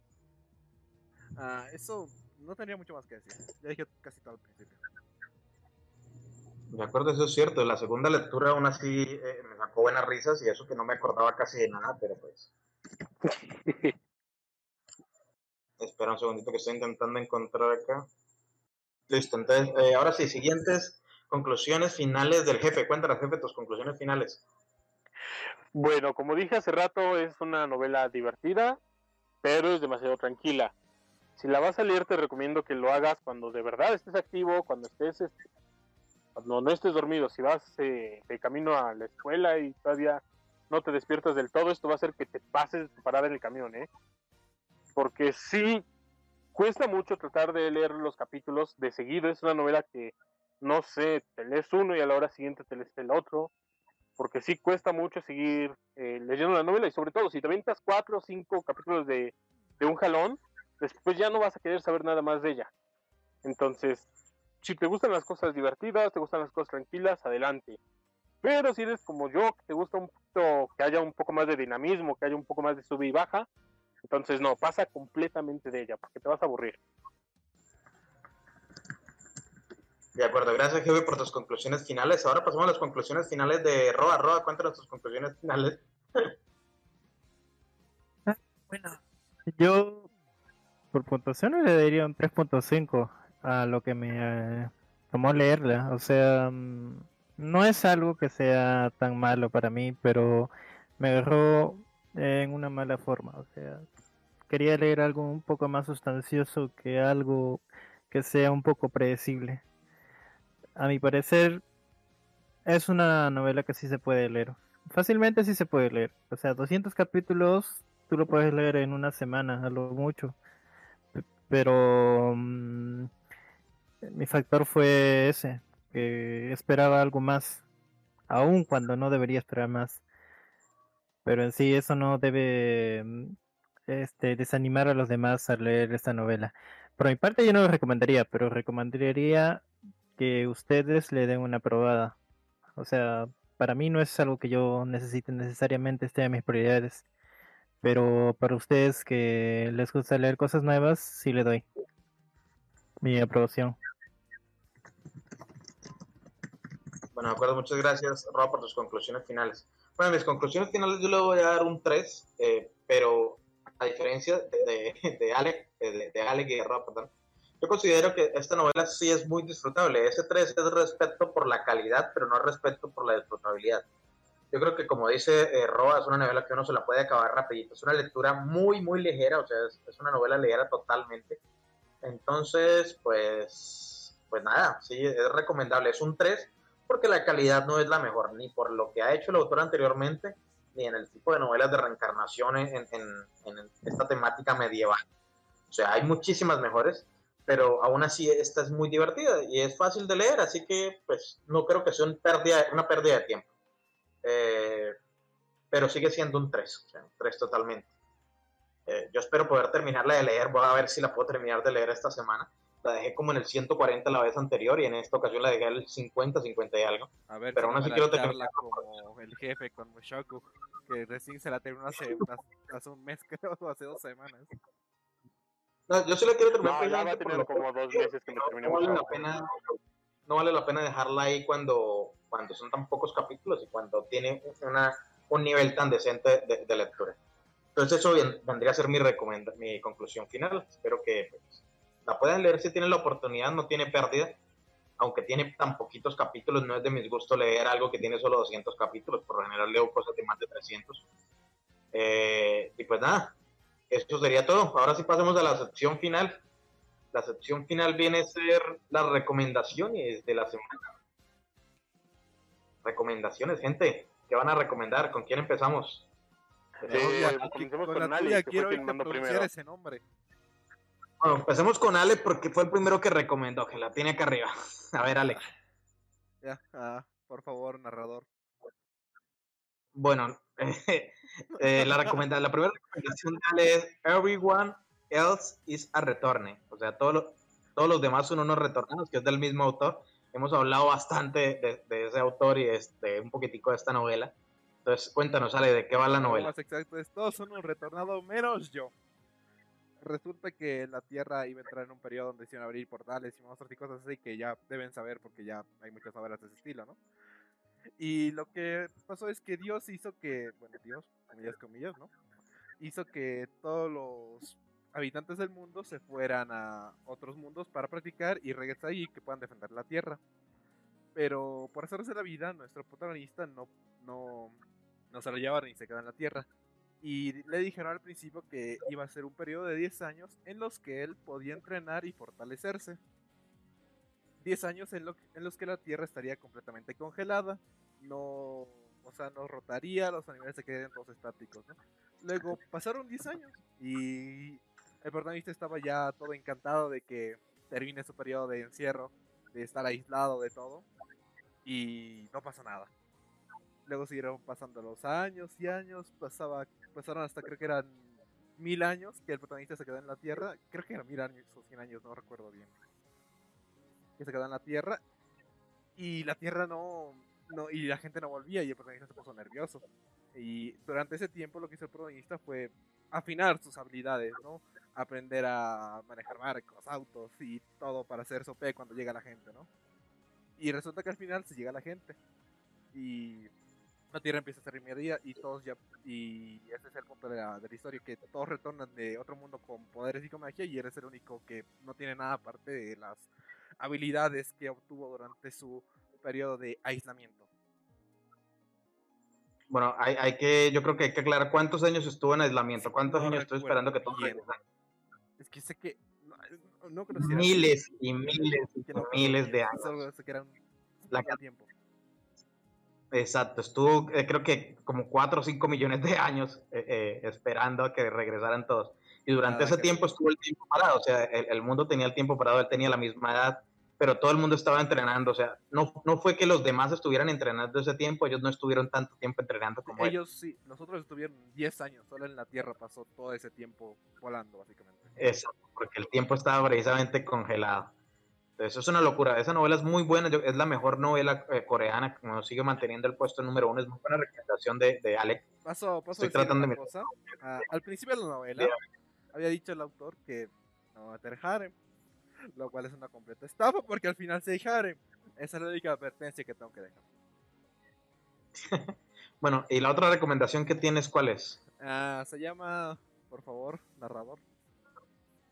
Ah, eso no tenía mucho más que decir. Ya dije casi todo al principio. De acuerdo, eso es cierto. La segunda lectura aún así eh, me sacó buenas risas y eso que no me acordaba casi de nada, pero pues. Espera un segundito que estoy intentando encontrar acá. Listo, entonces, eh, ahora sí, siguientes conclusiones finales del jefe. Cuéntanos, jefe, tus conclusiones finales. Bueno, como dije hace rato, es una novela divertida, pero es demasiado tranquila. Si la vas a leer, te recomiendo que lo hagas cuando de verdad estés activo, cuando estés, este, cuando no estés dormido. Si vas eh, de camino a la escuela y todavía no te despiertas del todo, esto va a hacer que te pases tu parada en el camión, ¿eh? Porque sí, cuesta mucho tratar de leer los capítulos de seguido. Es una novela que, no sé, te lees uno y a la hora siguiente te lees el otro porque sí cuesta mucho seguir eh, leyendo la novela y sobre todo si te aventas cuatro o cinco capítulos de, de un jalón, después ya no vas a querer saber nada más de ella. Entonces, si te gustan las cosas divertidas, te gustan las cosas tranquilas, adelante. Pero si eres como yo, que te gusta un poquito que haya un poco más de dinamismo, que haya un poco más de sube y baja, entonces no, pasa completamente de ella, porque te vas a aburrir. De acuerdo, gracias, jefe, por tus conclusiones finales. Ahora pasamos a las conclusiones finales de Roa. Roa, cuéntanos tus conclusiones finales. Bueno, yo por puntuación le daría un 3.5 a lo que me eh, tomó leerla. O sea, mm, no es algo que sea tan malo para mí, pero me agarró en una mala forma. O sea, quería leer algo un poco más sustancioso que algo que sea un poco predecible. A mi parecer, es una novela que sí se puede leer. Fácilmente sí se puede leer. O sea, 200 capítulos tú lo puedes leer en una semana, a lo mucho. Pero mm, mi factor fue ese, que esperaba algo más, aun cuando no debería esperar más. Pero en sí eso no debe mm, este, desanimar a los demás a leer esta novela. Por mi parte yo no lo recomendaría, pero recomendaría que ustedes le den una probada. O sea, para mí no es algo que yo necesite necesariamente, esté en mis prioridades. Pero para ustedes que les gusta leer cosas nuevas, sí le doy mi aprobación. Bueno, de acuerdo, muchas gracias, Rob, por tus conclusiones finales. Bueno, mis conclusiones finales yo le voy a dar un 3, eh, pero a diferencia de, de, de, de Alec y de Rob, perdón, yo considero que esta novela sí es muy disfrutable. Ese 3 es respeto por la calidad, pero no respeto por la disfrutabilidad. Yo creo que como dice eh, Roa, es una novela que uno se la puede acabar rapidito. Es una lectura muy, muy ligera, o sea, es, una novela ligera totalmente. Entonces, pues, pues nada, sí, es recomendable. Es un 3 porque la calidad no es la mejor, ni por lo que ha hecho el autor anteriormente, ni en el tipo de novelas de reencarnación en, en esta temática medieval. O sea, hay muchísimas mejores, pero aún así esta es muy divertida y es fácil de leer, así que pues no creo que sea una pérdida, una pérdida de tiempo. Eh, pero sigue siendo un 3, o sea, un 3 totalmente. Eh, yo espero poder terminarla de leer, voy a ver si la puedo terminar de leer esta semana. La dejé como en el 140 la vez anterior y en esta ocasión la dejé al 50, 50 y algo. A ver, pero aún así quiero terminarla como el jefe con Mushoku, que recién se la terminó hace, hace un mes, creo, o hace dos semanas. No, yo sí la quiero terminar. No, ya va a tener como dos meses que me terminé. No vale la pena, no vale la pena dejarla ahí cuando, cuando son tan pocos capítulos y cuando tiene una, un nivel tan decente de, lectura. Entonces eso vendría a ser mi, recomenda, mi conclusión final. Espero que pues, la puedan leer si tienen la oportunidad, no tiene pérdida. Aunque tiene tan poquitos capítulos, no es de mis gustos leer algo que tiene solo 200 capítulos. Por lo general leo cosas de más de 300. Eh, y pues nada, eso sería todo. Ahora sí pasemos a la sección final. La sección final viene a ser las recomendaciones de la semana. Recomendaciones, gente. ¿Qué van a recomendar? ¿Con quién empezamos? empecemos con, Ale, quiero primero. ese nombre. Bueno, empecemos con Ale porque fue el primero que recomendó, que la tiene acá arriba. A ver, Ale. Ya, ah, por favor, narrador. Bueno, eh, la, recomenda la primera recomendación es Everyone Else is a Retorne. O sea, todos los demás son unos retornados, que es del mismo autor. Hemos hablado bastante de, ese autor y este, un poquitico de esta novela. Entonces, cuéntanos, Ale, ¿de qué va la novela? Más exacto es, todos son unos retornados menos yo. Resulta que la Tierra iba a entrar en un periodo donde se iban a abrir portales y monstruos y cosas así que ya deben saber porque ya hay muchas novelas de ese estilo, ¿no? Y lo que pasó es que Dios hizo que, bueno, Dios, comillas, comillas, ¿no? Hizo que todos los habitantes del mundo se fueran a otros mundos para practicar y regresar y que puedan defender la Tierra. Pero por hacerse la vida, nuestro protagonista no, no, no se lo llevaron y se quedó en la Tierra. Y le dijeron al principio que iba a ser un periodo de 10 años en los que él podía entrenar y fortalecerse. 10 años en, los que la Tierra estaría completamente congelada, no, o sea, no rotaría, los animales se quedarían todos estáticos, ¿no? Luego pasaron 10 años y el protagonista estaba ya todo encantado de que termine su periodo de encierro, de estar aislado de todo, y no pasa nada. Luego siguieron pasando los años y años, pasaba, pasaron hasta creo que eran mil años que el protagonista se quedó en la Tierra, creo que eran mil años o cien años, no recuerdo bien que se quedó en la Tierra y la Tierra no, no y la gente no volvía y el protagonista se puso nervioso. Y durante ese tiempo lo que hizo el protagonista fue afinar sus habilidades, ¿no? Aprender a manejar barcos, autos y todo para hacer sope cuando llega la gente, ¿no? Y resulta que al final se llega la gente y la Tierra empieza a ser inmediata y todos ya y ese es el punto de la, de la, historia que todos retornan de otro mundo con poderes y con magia y eres el único que no tiene nada aparte de las habilidades que obtuvo durante su periodo de aislamiento. Bueno, hay, hay, que, yo creo que hay que aclarar cuántos años estuvo en aislamiento, cuántos años estoy esperando que todo Es que sé que miles y miles y miles de años. la tiempo. Exacto, estuvo eh, creo que como 4 o 5 millones de años eh, eh, esperando a que regresaran todos. Y durante Nada ese tiempo estuvo el tiempo parado, o sea, el, el mundo tenía el tiempo parado, él tenía la misma edad, pero todo el mundo estaba entrenando, o sea, no, no fue que los demás estuvieran entrenando ese tiempo, ellos no estuvieron tanto tiempo entrenando como él. Ellos sí, nosotros estuvieron 10 años, solo en la Tierra pasó todo ese tiempo volando, básicamente. Exacto, porque el tiempo estaba precisamente congelado. Entonces, es una locura. Esa novela es muy buena, es la mejor novela eh, coreana, como sigue manteniendo el puesto número uno, es muy buena recomendación de, de Alex. Paso, paso Estoy tratando de cosa. Ah, al principio de la novela había dicho el autor que no va a tener harem, lo cual es una completa estafa porque al final sí hay harem. Esa es la única advertencia que tengo que dejar. Bueno, y la otra recomendación que tienes, ¿cuál es? Ah, se llama, por favor, narrador.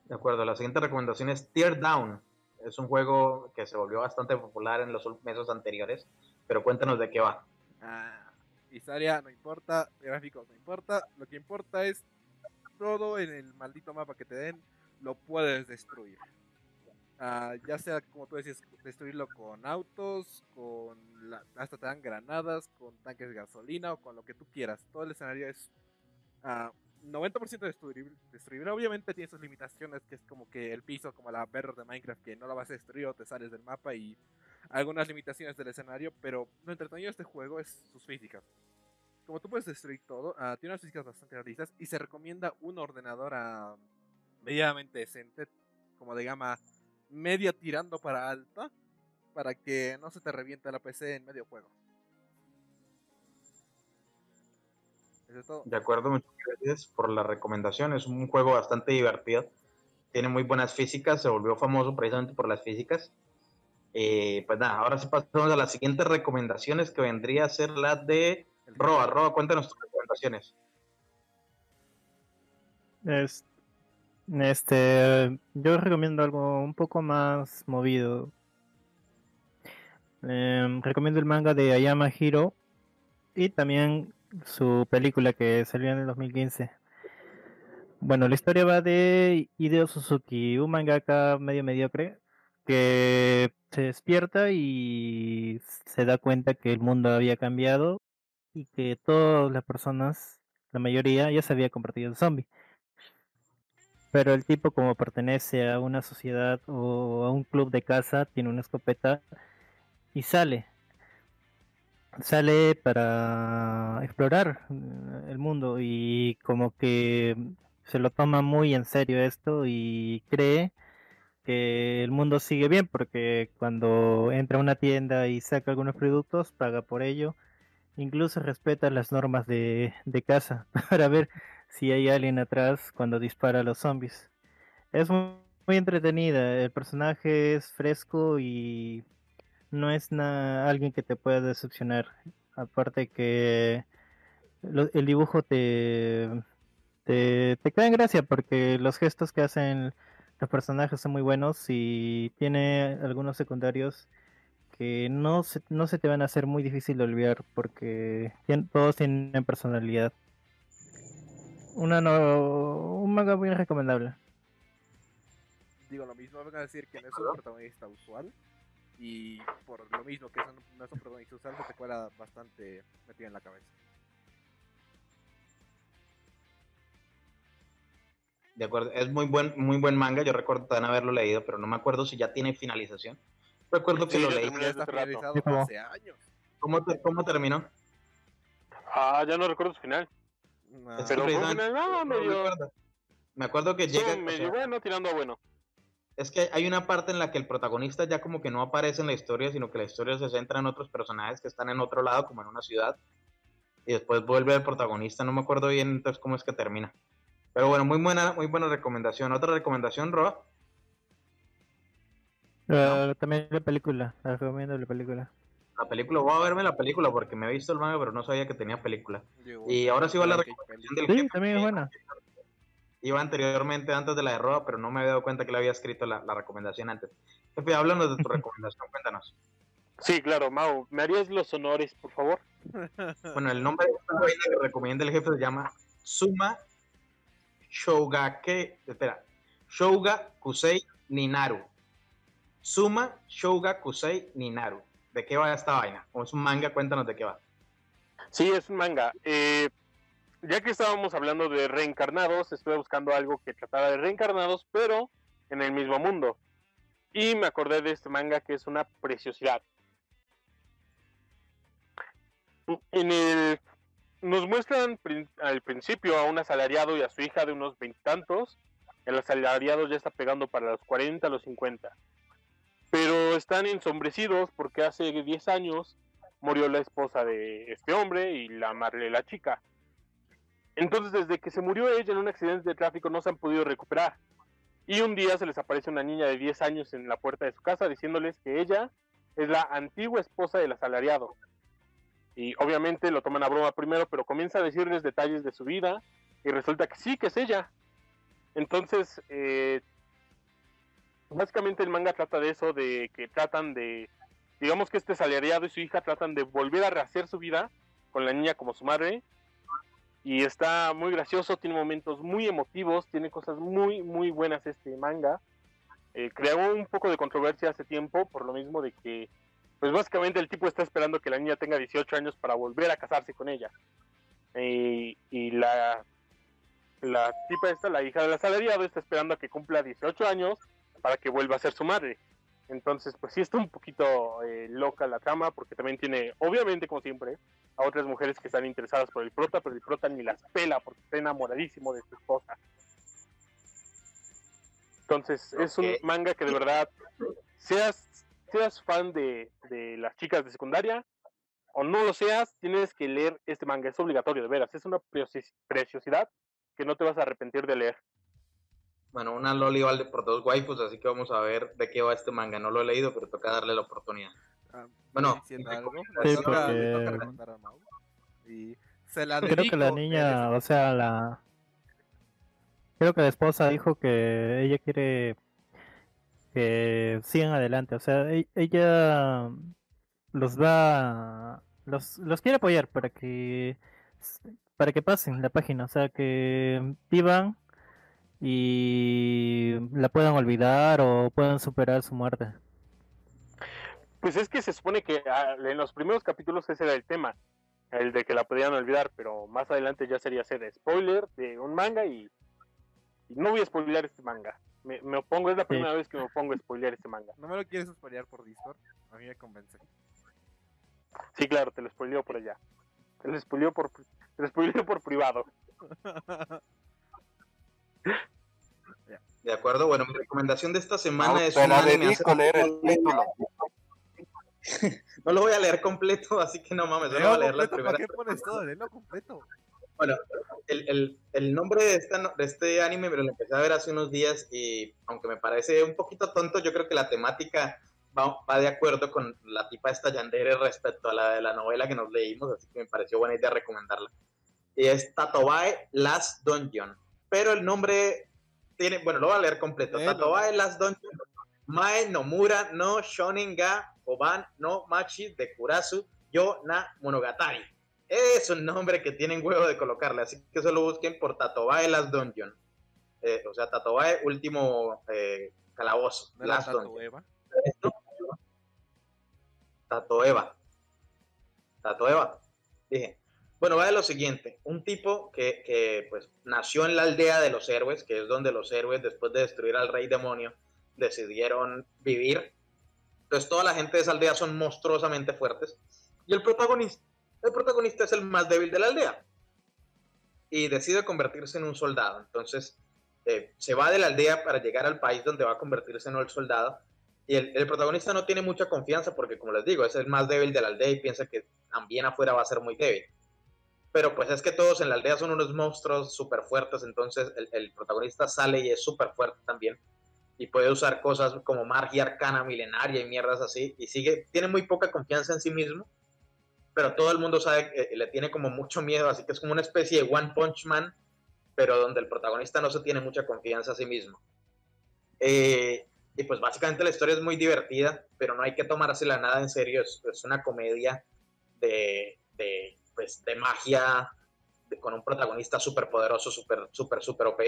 De acuerdo, la siguiente recomendación es Tear Down. Es un juego que se volvió bastante popular en los meses anteriores, pero cuéntanos de qué va. Ah, historia no importa, gráficos no importa, lo que importa es todo en el maldito mapa que te den, lo puedes destruir. Ah, ya sea, como tú decías, destruirlo con autos, con la- hasta te dan granadas, con tanques de gasolina o con lo que tú quieras. Todo el escenario es ah, 90% destruible, destruible. Obviamente tiene sus limitaciones, que es como que el piso, como la berra de Minecraft, que no la vas a destruir o te sales del mapa y algunas limitaciones del escenario, pero lo entretenido de este juego es sus físicas. Como tú puedes destruir todo, ah, tiene unas físicas bastante realistas y se recomienda un ordenador ah, medianamente decente, como de gama media tirando para alta, para que no se te reviente la PC en medio juego. Eso es todo. De acuerdo, muchas gracias por la recomendación. Es un juego bastante divertido. Tiene muy buenas físicas, se volvió famoso precisamente por las físicas. Eh, pues nada, ahora sí pasamos a las siguientes recomendaciones que vendría a ser la de El Roa. Roa, cuéntanos tus recomendaciones. Es- este, yo recomiendo algo un poco más movido. Em, recomiendo el manga de Ayama Hiro y también su película que salió en el 2015. Bueno, la historia va de Hideo Suzuki, un mangaka medio mediocre que se despierta y se da cuenta que el mundo había cambiado y que todas las personas, la mayoría, ya se había convertido en zombie. Pero el tipo, como pertenece a una sociedad o a un club de caza, tiene una escopeta y sale. Sale para explorar eh, el mundo y como que se lo toma muy en serio esto y cree que el mundo sigue bien porque cuando entra a una tienda y saca algunos productos, paga por ello. Incluso respeta las normas de, de caza para ver si hay alguien atrás cuando dispara a los zombies. Es muy entretenida, el personaje es fresco y no es alguien que te pueda decepcionar. Aparte que el dibujo te, te, cae en gracia porque los gestos que hacen los personajes son muy buenos y tiene algunos secundarios que no se, no se te van a hacer muy difícil de olvidar porque todos tienen personalidad. Una no, un manga muy recomendable. Digo lo mismo, vengo a decir que no es un protagonista usual. Y por lo mismo que es un- no es un protagonista usual, se te cuela bastante metido en la cabeza. De acuerdo, es muy buen, muy buen manga. Yo recuerdo también haberlo leído, pero no me acuerdo si ya tiene finalización. Recuerdo que Sí, lo leí. Ya está hace finalizado años. ¿Cómo, te- cómo terminó? Ah, ya no recuerdo su final. Ah, que Pero fue final, no, no me acuerdo. Me acuerdo que llega. o medio sea, bueno, tirando a bueno. Es que hay una parte en la que el protagonista ya como que no aparece en la historia, sino que la historia se centra en otros personajes que están en otro lado, como en una ciudad. Y después vuelve el protagonista, no me acuerdo bien entonces cómo es que termina. Pero bueno, muy buena, muy buena recomendación. Otra recomendación, Roa. Ah, también la película, la recomiendo la película. La película, voy a verme la película porque me he visto el manga, pero no sabía que tenía película. Y ahora sí va la recomendación del Sí, jefe. también es buena. Iba anteriormente antes de la de Roa, pero no me había dado cuenta que le había escrito la, la recomendación antes. Jefe, háblanos de tu recomendación, cuéntanos. Sí, claro, Mau, ¿me harías los honores, por favor? Bueno, el nombre de esta vaina que recomienda el jefe se llama Suma Shougake, espera, Shouga Kusei Ninaru. Suma Shouga Kusei Ninaru. ¿De qué va esta vaina? Como es un manga, cuéntanos de qué va. Sí, es un manga. Eh, ya que estábamos hablando de reencarnados, estuve buscando algo que tratara de reencarnados, pero en el mismo mundo. Y me acordé de este manga que es una preciosidad. En el nos muestran al principio a un asalariado y a su hija de unos veintitantos. El asalariado ya está pegando para los 40, los 50. Pero están ensombrecidos porque hace 10 años murió la esposa de este hombre y la madre de la chica. Entonces, desde que se murió ella en un accidente de tráfico, no se han podido recuperar. Y un día se les aparece una niña de 10 años en la puerta de su casa diciéndoles que ella es la antigua esposa del asalariado y obviamente lo toman a broma primero, pero comienza a decirles detalles de su vida y resulta que sí, que es ella. Entonces, eh, básicamente el manga trata de eso, de que tratan de, digamos que este salariado y su hija tratan de volver a rehacer su vida con la niña como su madre. Y está muy gracioso, tiene momentos muy emotivos, tiene cosas muy, muy buenas este manga. Eh, creó un poco de controversia hace tiempo por lo mismo de que pues básicamente el tipo está esperando que la niña tenga 18 años para volver a casarse con ella. y la, la tipa esta, la hija del asalariado, está esperando a que cumpla 18 años para que vuelva a ser su madre. Entonces, pues sí está un poquito eh, loca la trama, porque también tiene, obviamente, como siempre, a otras mujeres que están interesadas por el prota, pero el prota ni las pela porque está enamoradísimo de su esposa. Entonces, es un manga que de verdad, seas seas fan de, las chicas de secundaria o no lo seas, tienes que leer este manga. Es obligatorio, de veras. Es una preciosidad que no te vas a arrepentir de leer. Bueno, una Loli vale por dos waifus, así que vamos a ver de qué va este manga. No lo he leído, pero toca darle la oportunidad. Ah, bueno, y se la creo que la niña, o sea, la creo que la esposa dijo que ella quiere que sigan adelante. O sea, e-, ella los va, los, los quiere apoyar para que para que pasen la página, o sea, que vivan y la puedan olvidar o puedan superar su muerte. Pues es que se supone que ah, en los primeros capítulos ese era el tema, el de que la podían olvidar, pero más adelante ya sería hacer spoiler de un manga y, y no voy a spoiler este manga. Me, me, opongo, es la primera vez que me opongo a spoilear este manga. ¿No me lo quieres spoilear por Discord? A mí me convence. Sí, claro, te lo spoileo por allá. Te lo spoileo por, te lo por privado. De acuerdo, bueno, mi recomendación de esta semana no, es un anime leer el título. no lo voy a leer completo, así que no mames, solo voy a leer la primera. ¿Para qué pones todo? Léelo completo. Bueno, el, el, el nombre de, esta, de este anime me lo empecé a ver hace unos días y aunque me parece un poquito tonto, yo creo que la temática va, va de acuerdo con la tipa esta Yandere respecto a la de la novela que nos leímos, así que me pareció buena idea recomendarla. Y es Tatobae Last Dungeon. Pero el nombre tiene, bueno, lo voy a leer completo. Tatobae Last Dungeon. Mae Nomura no Shonen ga Oban no Machi de Kurasu Yo na Monogatari es un nombre que tienen huevo de colocarle, así que solo busquen por Tatobae Last Dungeon. Eh, o sea, Tatobae, último eh, calabozo. Last Dungeon. Tatoeva. Tatoeva. Dije. Bueno, va de lo siguiente. Un tipo que, pues, nació en la aldea de los héroes, que es donde los héroes, después de destruir al rey demonio, decidieron vivir. Entonces, toda la gente de esa aldea son monstruosamente fuertes. Y el protagonista el es el más débil de la aldea y decide convertirse en un soldado. Entonces eh, se va de la aldea para llegar al país donde va a convertirse en el soldado. Y el, protagonista no tiene mucha confianza porque, como les digo, es el más débil de la aldea y piensa que también afuera va a ser muy débil. Pero pues es que todos en la aldea son unos monstruos súper fuertes, entonces el, protagonista sale y es súper fuerte también. Y puede usar cosas como magia arcana milenaria y mierdas así. Y sigue, tiene muy poca confianza en sí mismo pero todo el mundo sabe que le tiene como mucho miedo, así que es como una especie de One Punch Man, pero donde el protagonista no se tiene mucha confianza a sí mismo. Eh, y pues básicamente la historia es muy divertida, pero no hay que tomársela nada en serio, es, una comedia de, pues, de magia con un protagonista súper poderoso, súper, súper, súper OP.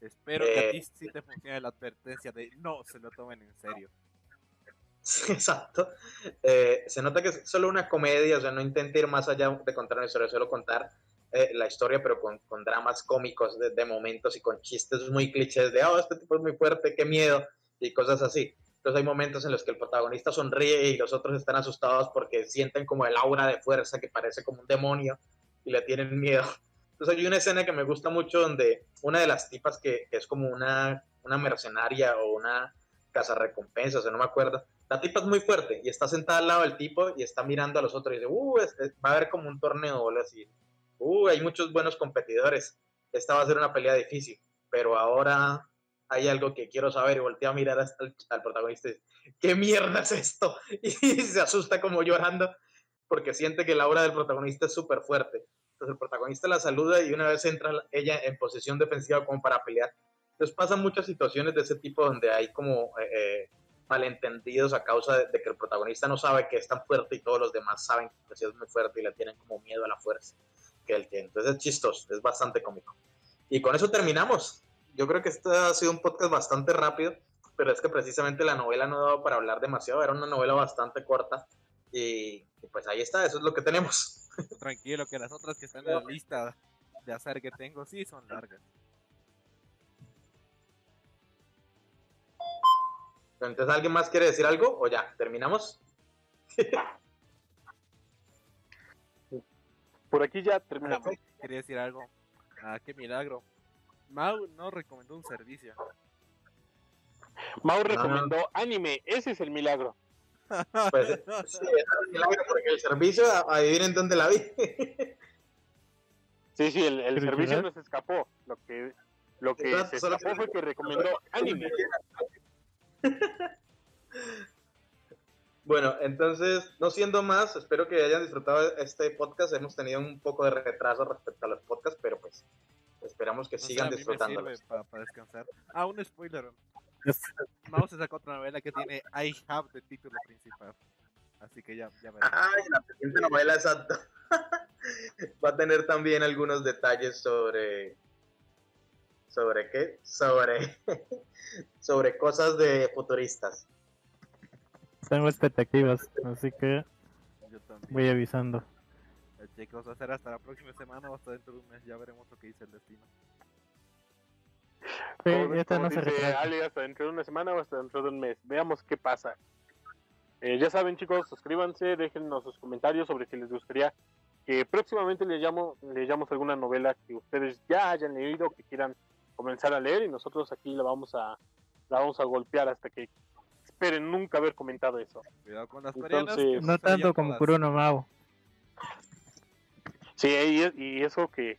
Espero que a ti sí te funcione la advertencia de no se lo tomen en serio. Sí, exacto. Eh, se nota que es solo una comedia, o sea, no intenta ir más allá de contar una historia, solo contar eh, la historia, pero con, con dramas cómicos de, de momentos y con chistes muy clichés de, oh, este tipo es muy fuerte, qué miedo, y cosas así. Entonces hay momentos en los que el protagonista sonríe y los otros están asustados porque sienten como el aura de fuerza que parece como un demonio y le tienen miedo. Entonces hay una escena que me gusta mucho donde una de las tipas que, que es como una, una mercenaria o una cazarrecompensas, o sea, no me acuerdo. La tipa es muy fuerte y está sentada al lado del tipo y está mirando a los otros y dice, uh, este, va a haber como un torneo o algo así. Uh, hay muchos buenos competidores. Esta va a ser una pelea difícil, pero ahora hay algo que quiero saber y voltea a mirar al, protagonista y dice, ¿qué mierda es esto? Y se asusta como llorando porque siente que la obra del protagonista es súper fuerte. Entonces el protagonista la saluda y una vez entra ella en posición defensiva como para pelear. Entonces pasan muchas situaciones de ese tipo donde hay como eh, eh, malentendidos a causa de, que el protagonista no sabe que es tan fuerte y todos los demás saben que es muy fuerte y le tienen como miedo a la fuerza que él tiene. Entonces es chistoso, es bastante cómico. Y con eso terminamos yo creo que este ha sido un podcast bastante rápido, pero es que precisamente la novela no daba para hablar demasiado, era una novela bastante corta y, y pues ahí está, eso es lo que tenemos. Tranquilo, que las otras que están en la lista de hacer que tengo sí son largas. Entonces, ¿alguien más quiere decir algo o ya? ¿Terminamos? Por aquí ya terminamos. Quería decir algo. Ah, qué milagro. Mau no recomendó un servicio. Mau recomendó no. anime, ese es el milagro. Pues sí, es el milagro porque el servicio, adivinen dónde la vi. sí, sí, el, el servicio no se escapó. Lo que, lo que se escapó fue que recomendó anime. Bueno, entonces, no siendo más, espero que hayan disfrutado este podcast. Hemos tenido un poco de retraso respecto a los podcasts, pero pues esperamos que No sé, sigan a mí me disfrutándolos. sirve para, para descansar. Ah, un spoiler. Mau se sacó otra novela que tiene I Have de título principal. Así que ya, ya veremos. Ay, la siguiente novela, exacto. Va a tener también algunos detalles sobre. ¿Sobre qué? Sobre. sobre cosas de futuristas. Tengo expectativas, así que Yo también. voy avisando. Eh, Chicos, va a ser hasta la próxima semana o hasta dentro de un mes. Ya veremos lo que dice el destino. Sí, Como- esta como no se dice. Ale, hasta dentro de una semana o hasta dentro de un mes. Veamos qué pasa. Eh, ya saben, chicos, suscríbanse, déjennos sus comentarios sobre si les gustaría que próximamente leyamos, leyamos alguna novela que ustedes ya hayan leído, que quieran comenzar a leer y nosotros aquí la vamos a la vamos a golpear hasta que esperen nunca haber comentado eso. Cuidado con las Entonces, coreanas. No se tanto como. Kurono Mao. Sí, y, y eso que,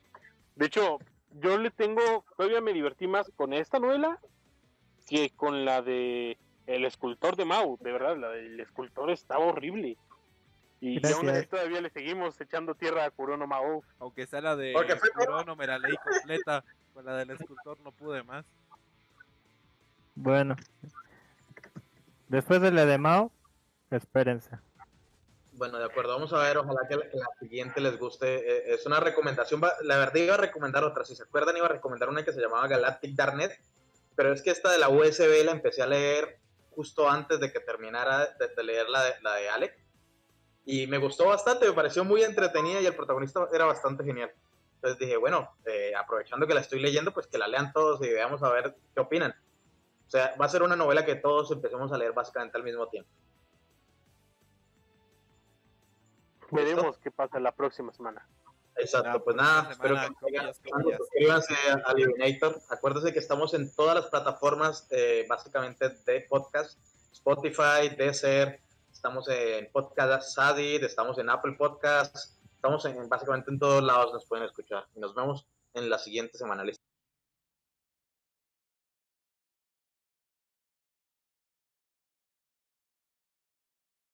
de hecho, yo le tengo, todavía me divertí más con esta novela que con la de El escultor de Mau, de verdad, la del escultor estaba horrible. Y, aún así todavía le seguimos echando tierra a Kurono Mao. Aunque sea la de Porque Kurono, me la leí completa. Con la del escultor no pude más. Bueno. Después de la de Mao, espérense. Bueno, de acuerdo, vamos a ver, ojalá que la, siguiente les guste. Eh, es una recomendación, la verdad iba a recomendar otra, si se acuerdan iba a recomendar una que se llamaba Galactic Darknet, pero es que esta de la USB la empecé a leer justo antes de que terminara de, leer la de, la Alec, y me gustó bastante, me pareció muy entretenida y el protagonista era bastante genial. Entonces dije, bueno, eh, aprovechando que la estoy leyendo, pues que la lean todos y veamos a ver qué opinan. O sea, va a ser una novela que todos empecemos a leer básicamente al mismo tiempo. Veremos qué pasa la próxima semana. Exacto, La pues nada, espero que sigan comillas, comillas. suscríbanse a Libinator. Acuérdense que estamos en todas las plataformas, eh, básicamente de podcast, Spotify, Deezer, estamos en Podcast Addict, estamos en Apple Podcasts, estamos en, básicamente en todos lados nos pueden escuchar. Y nos vemos en la siguiente semana. ¿listo?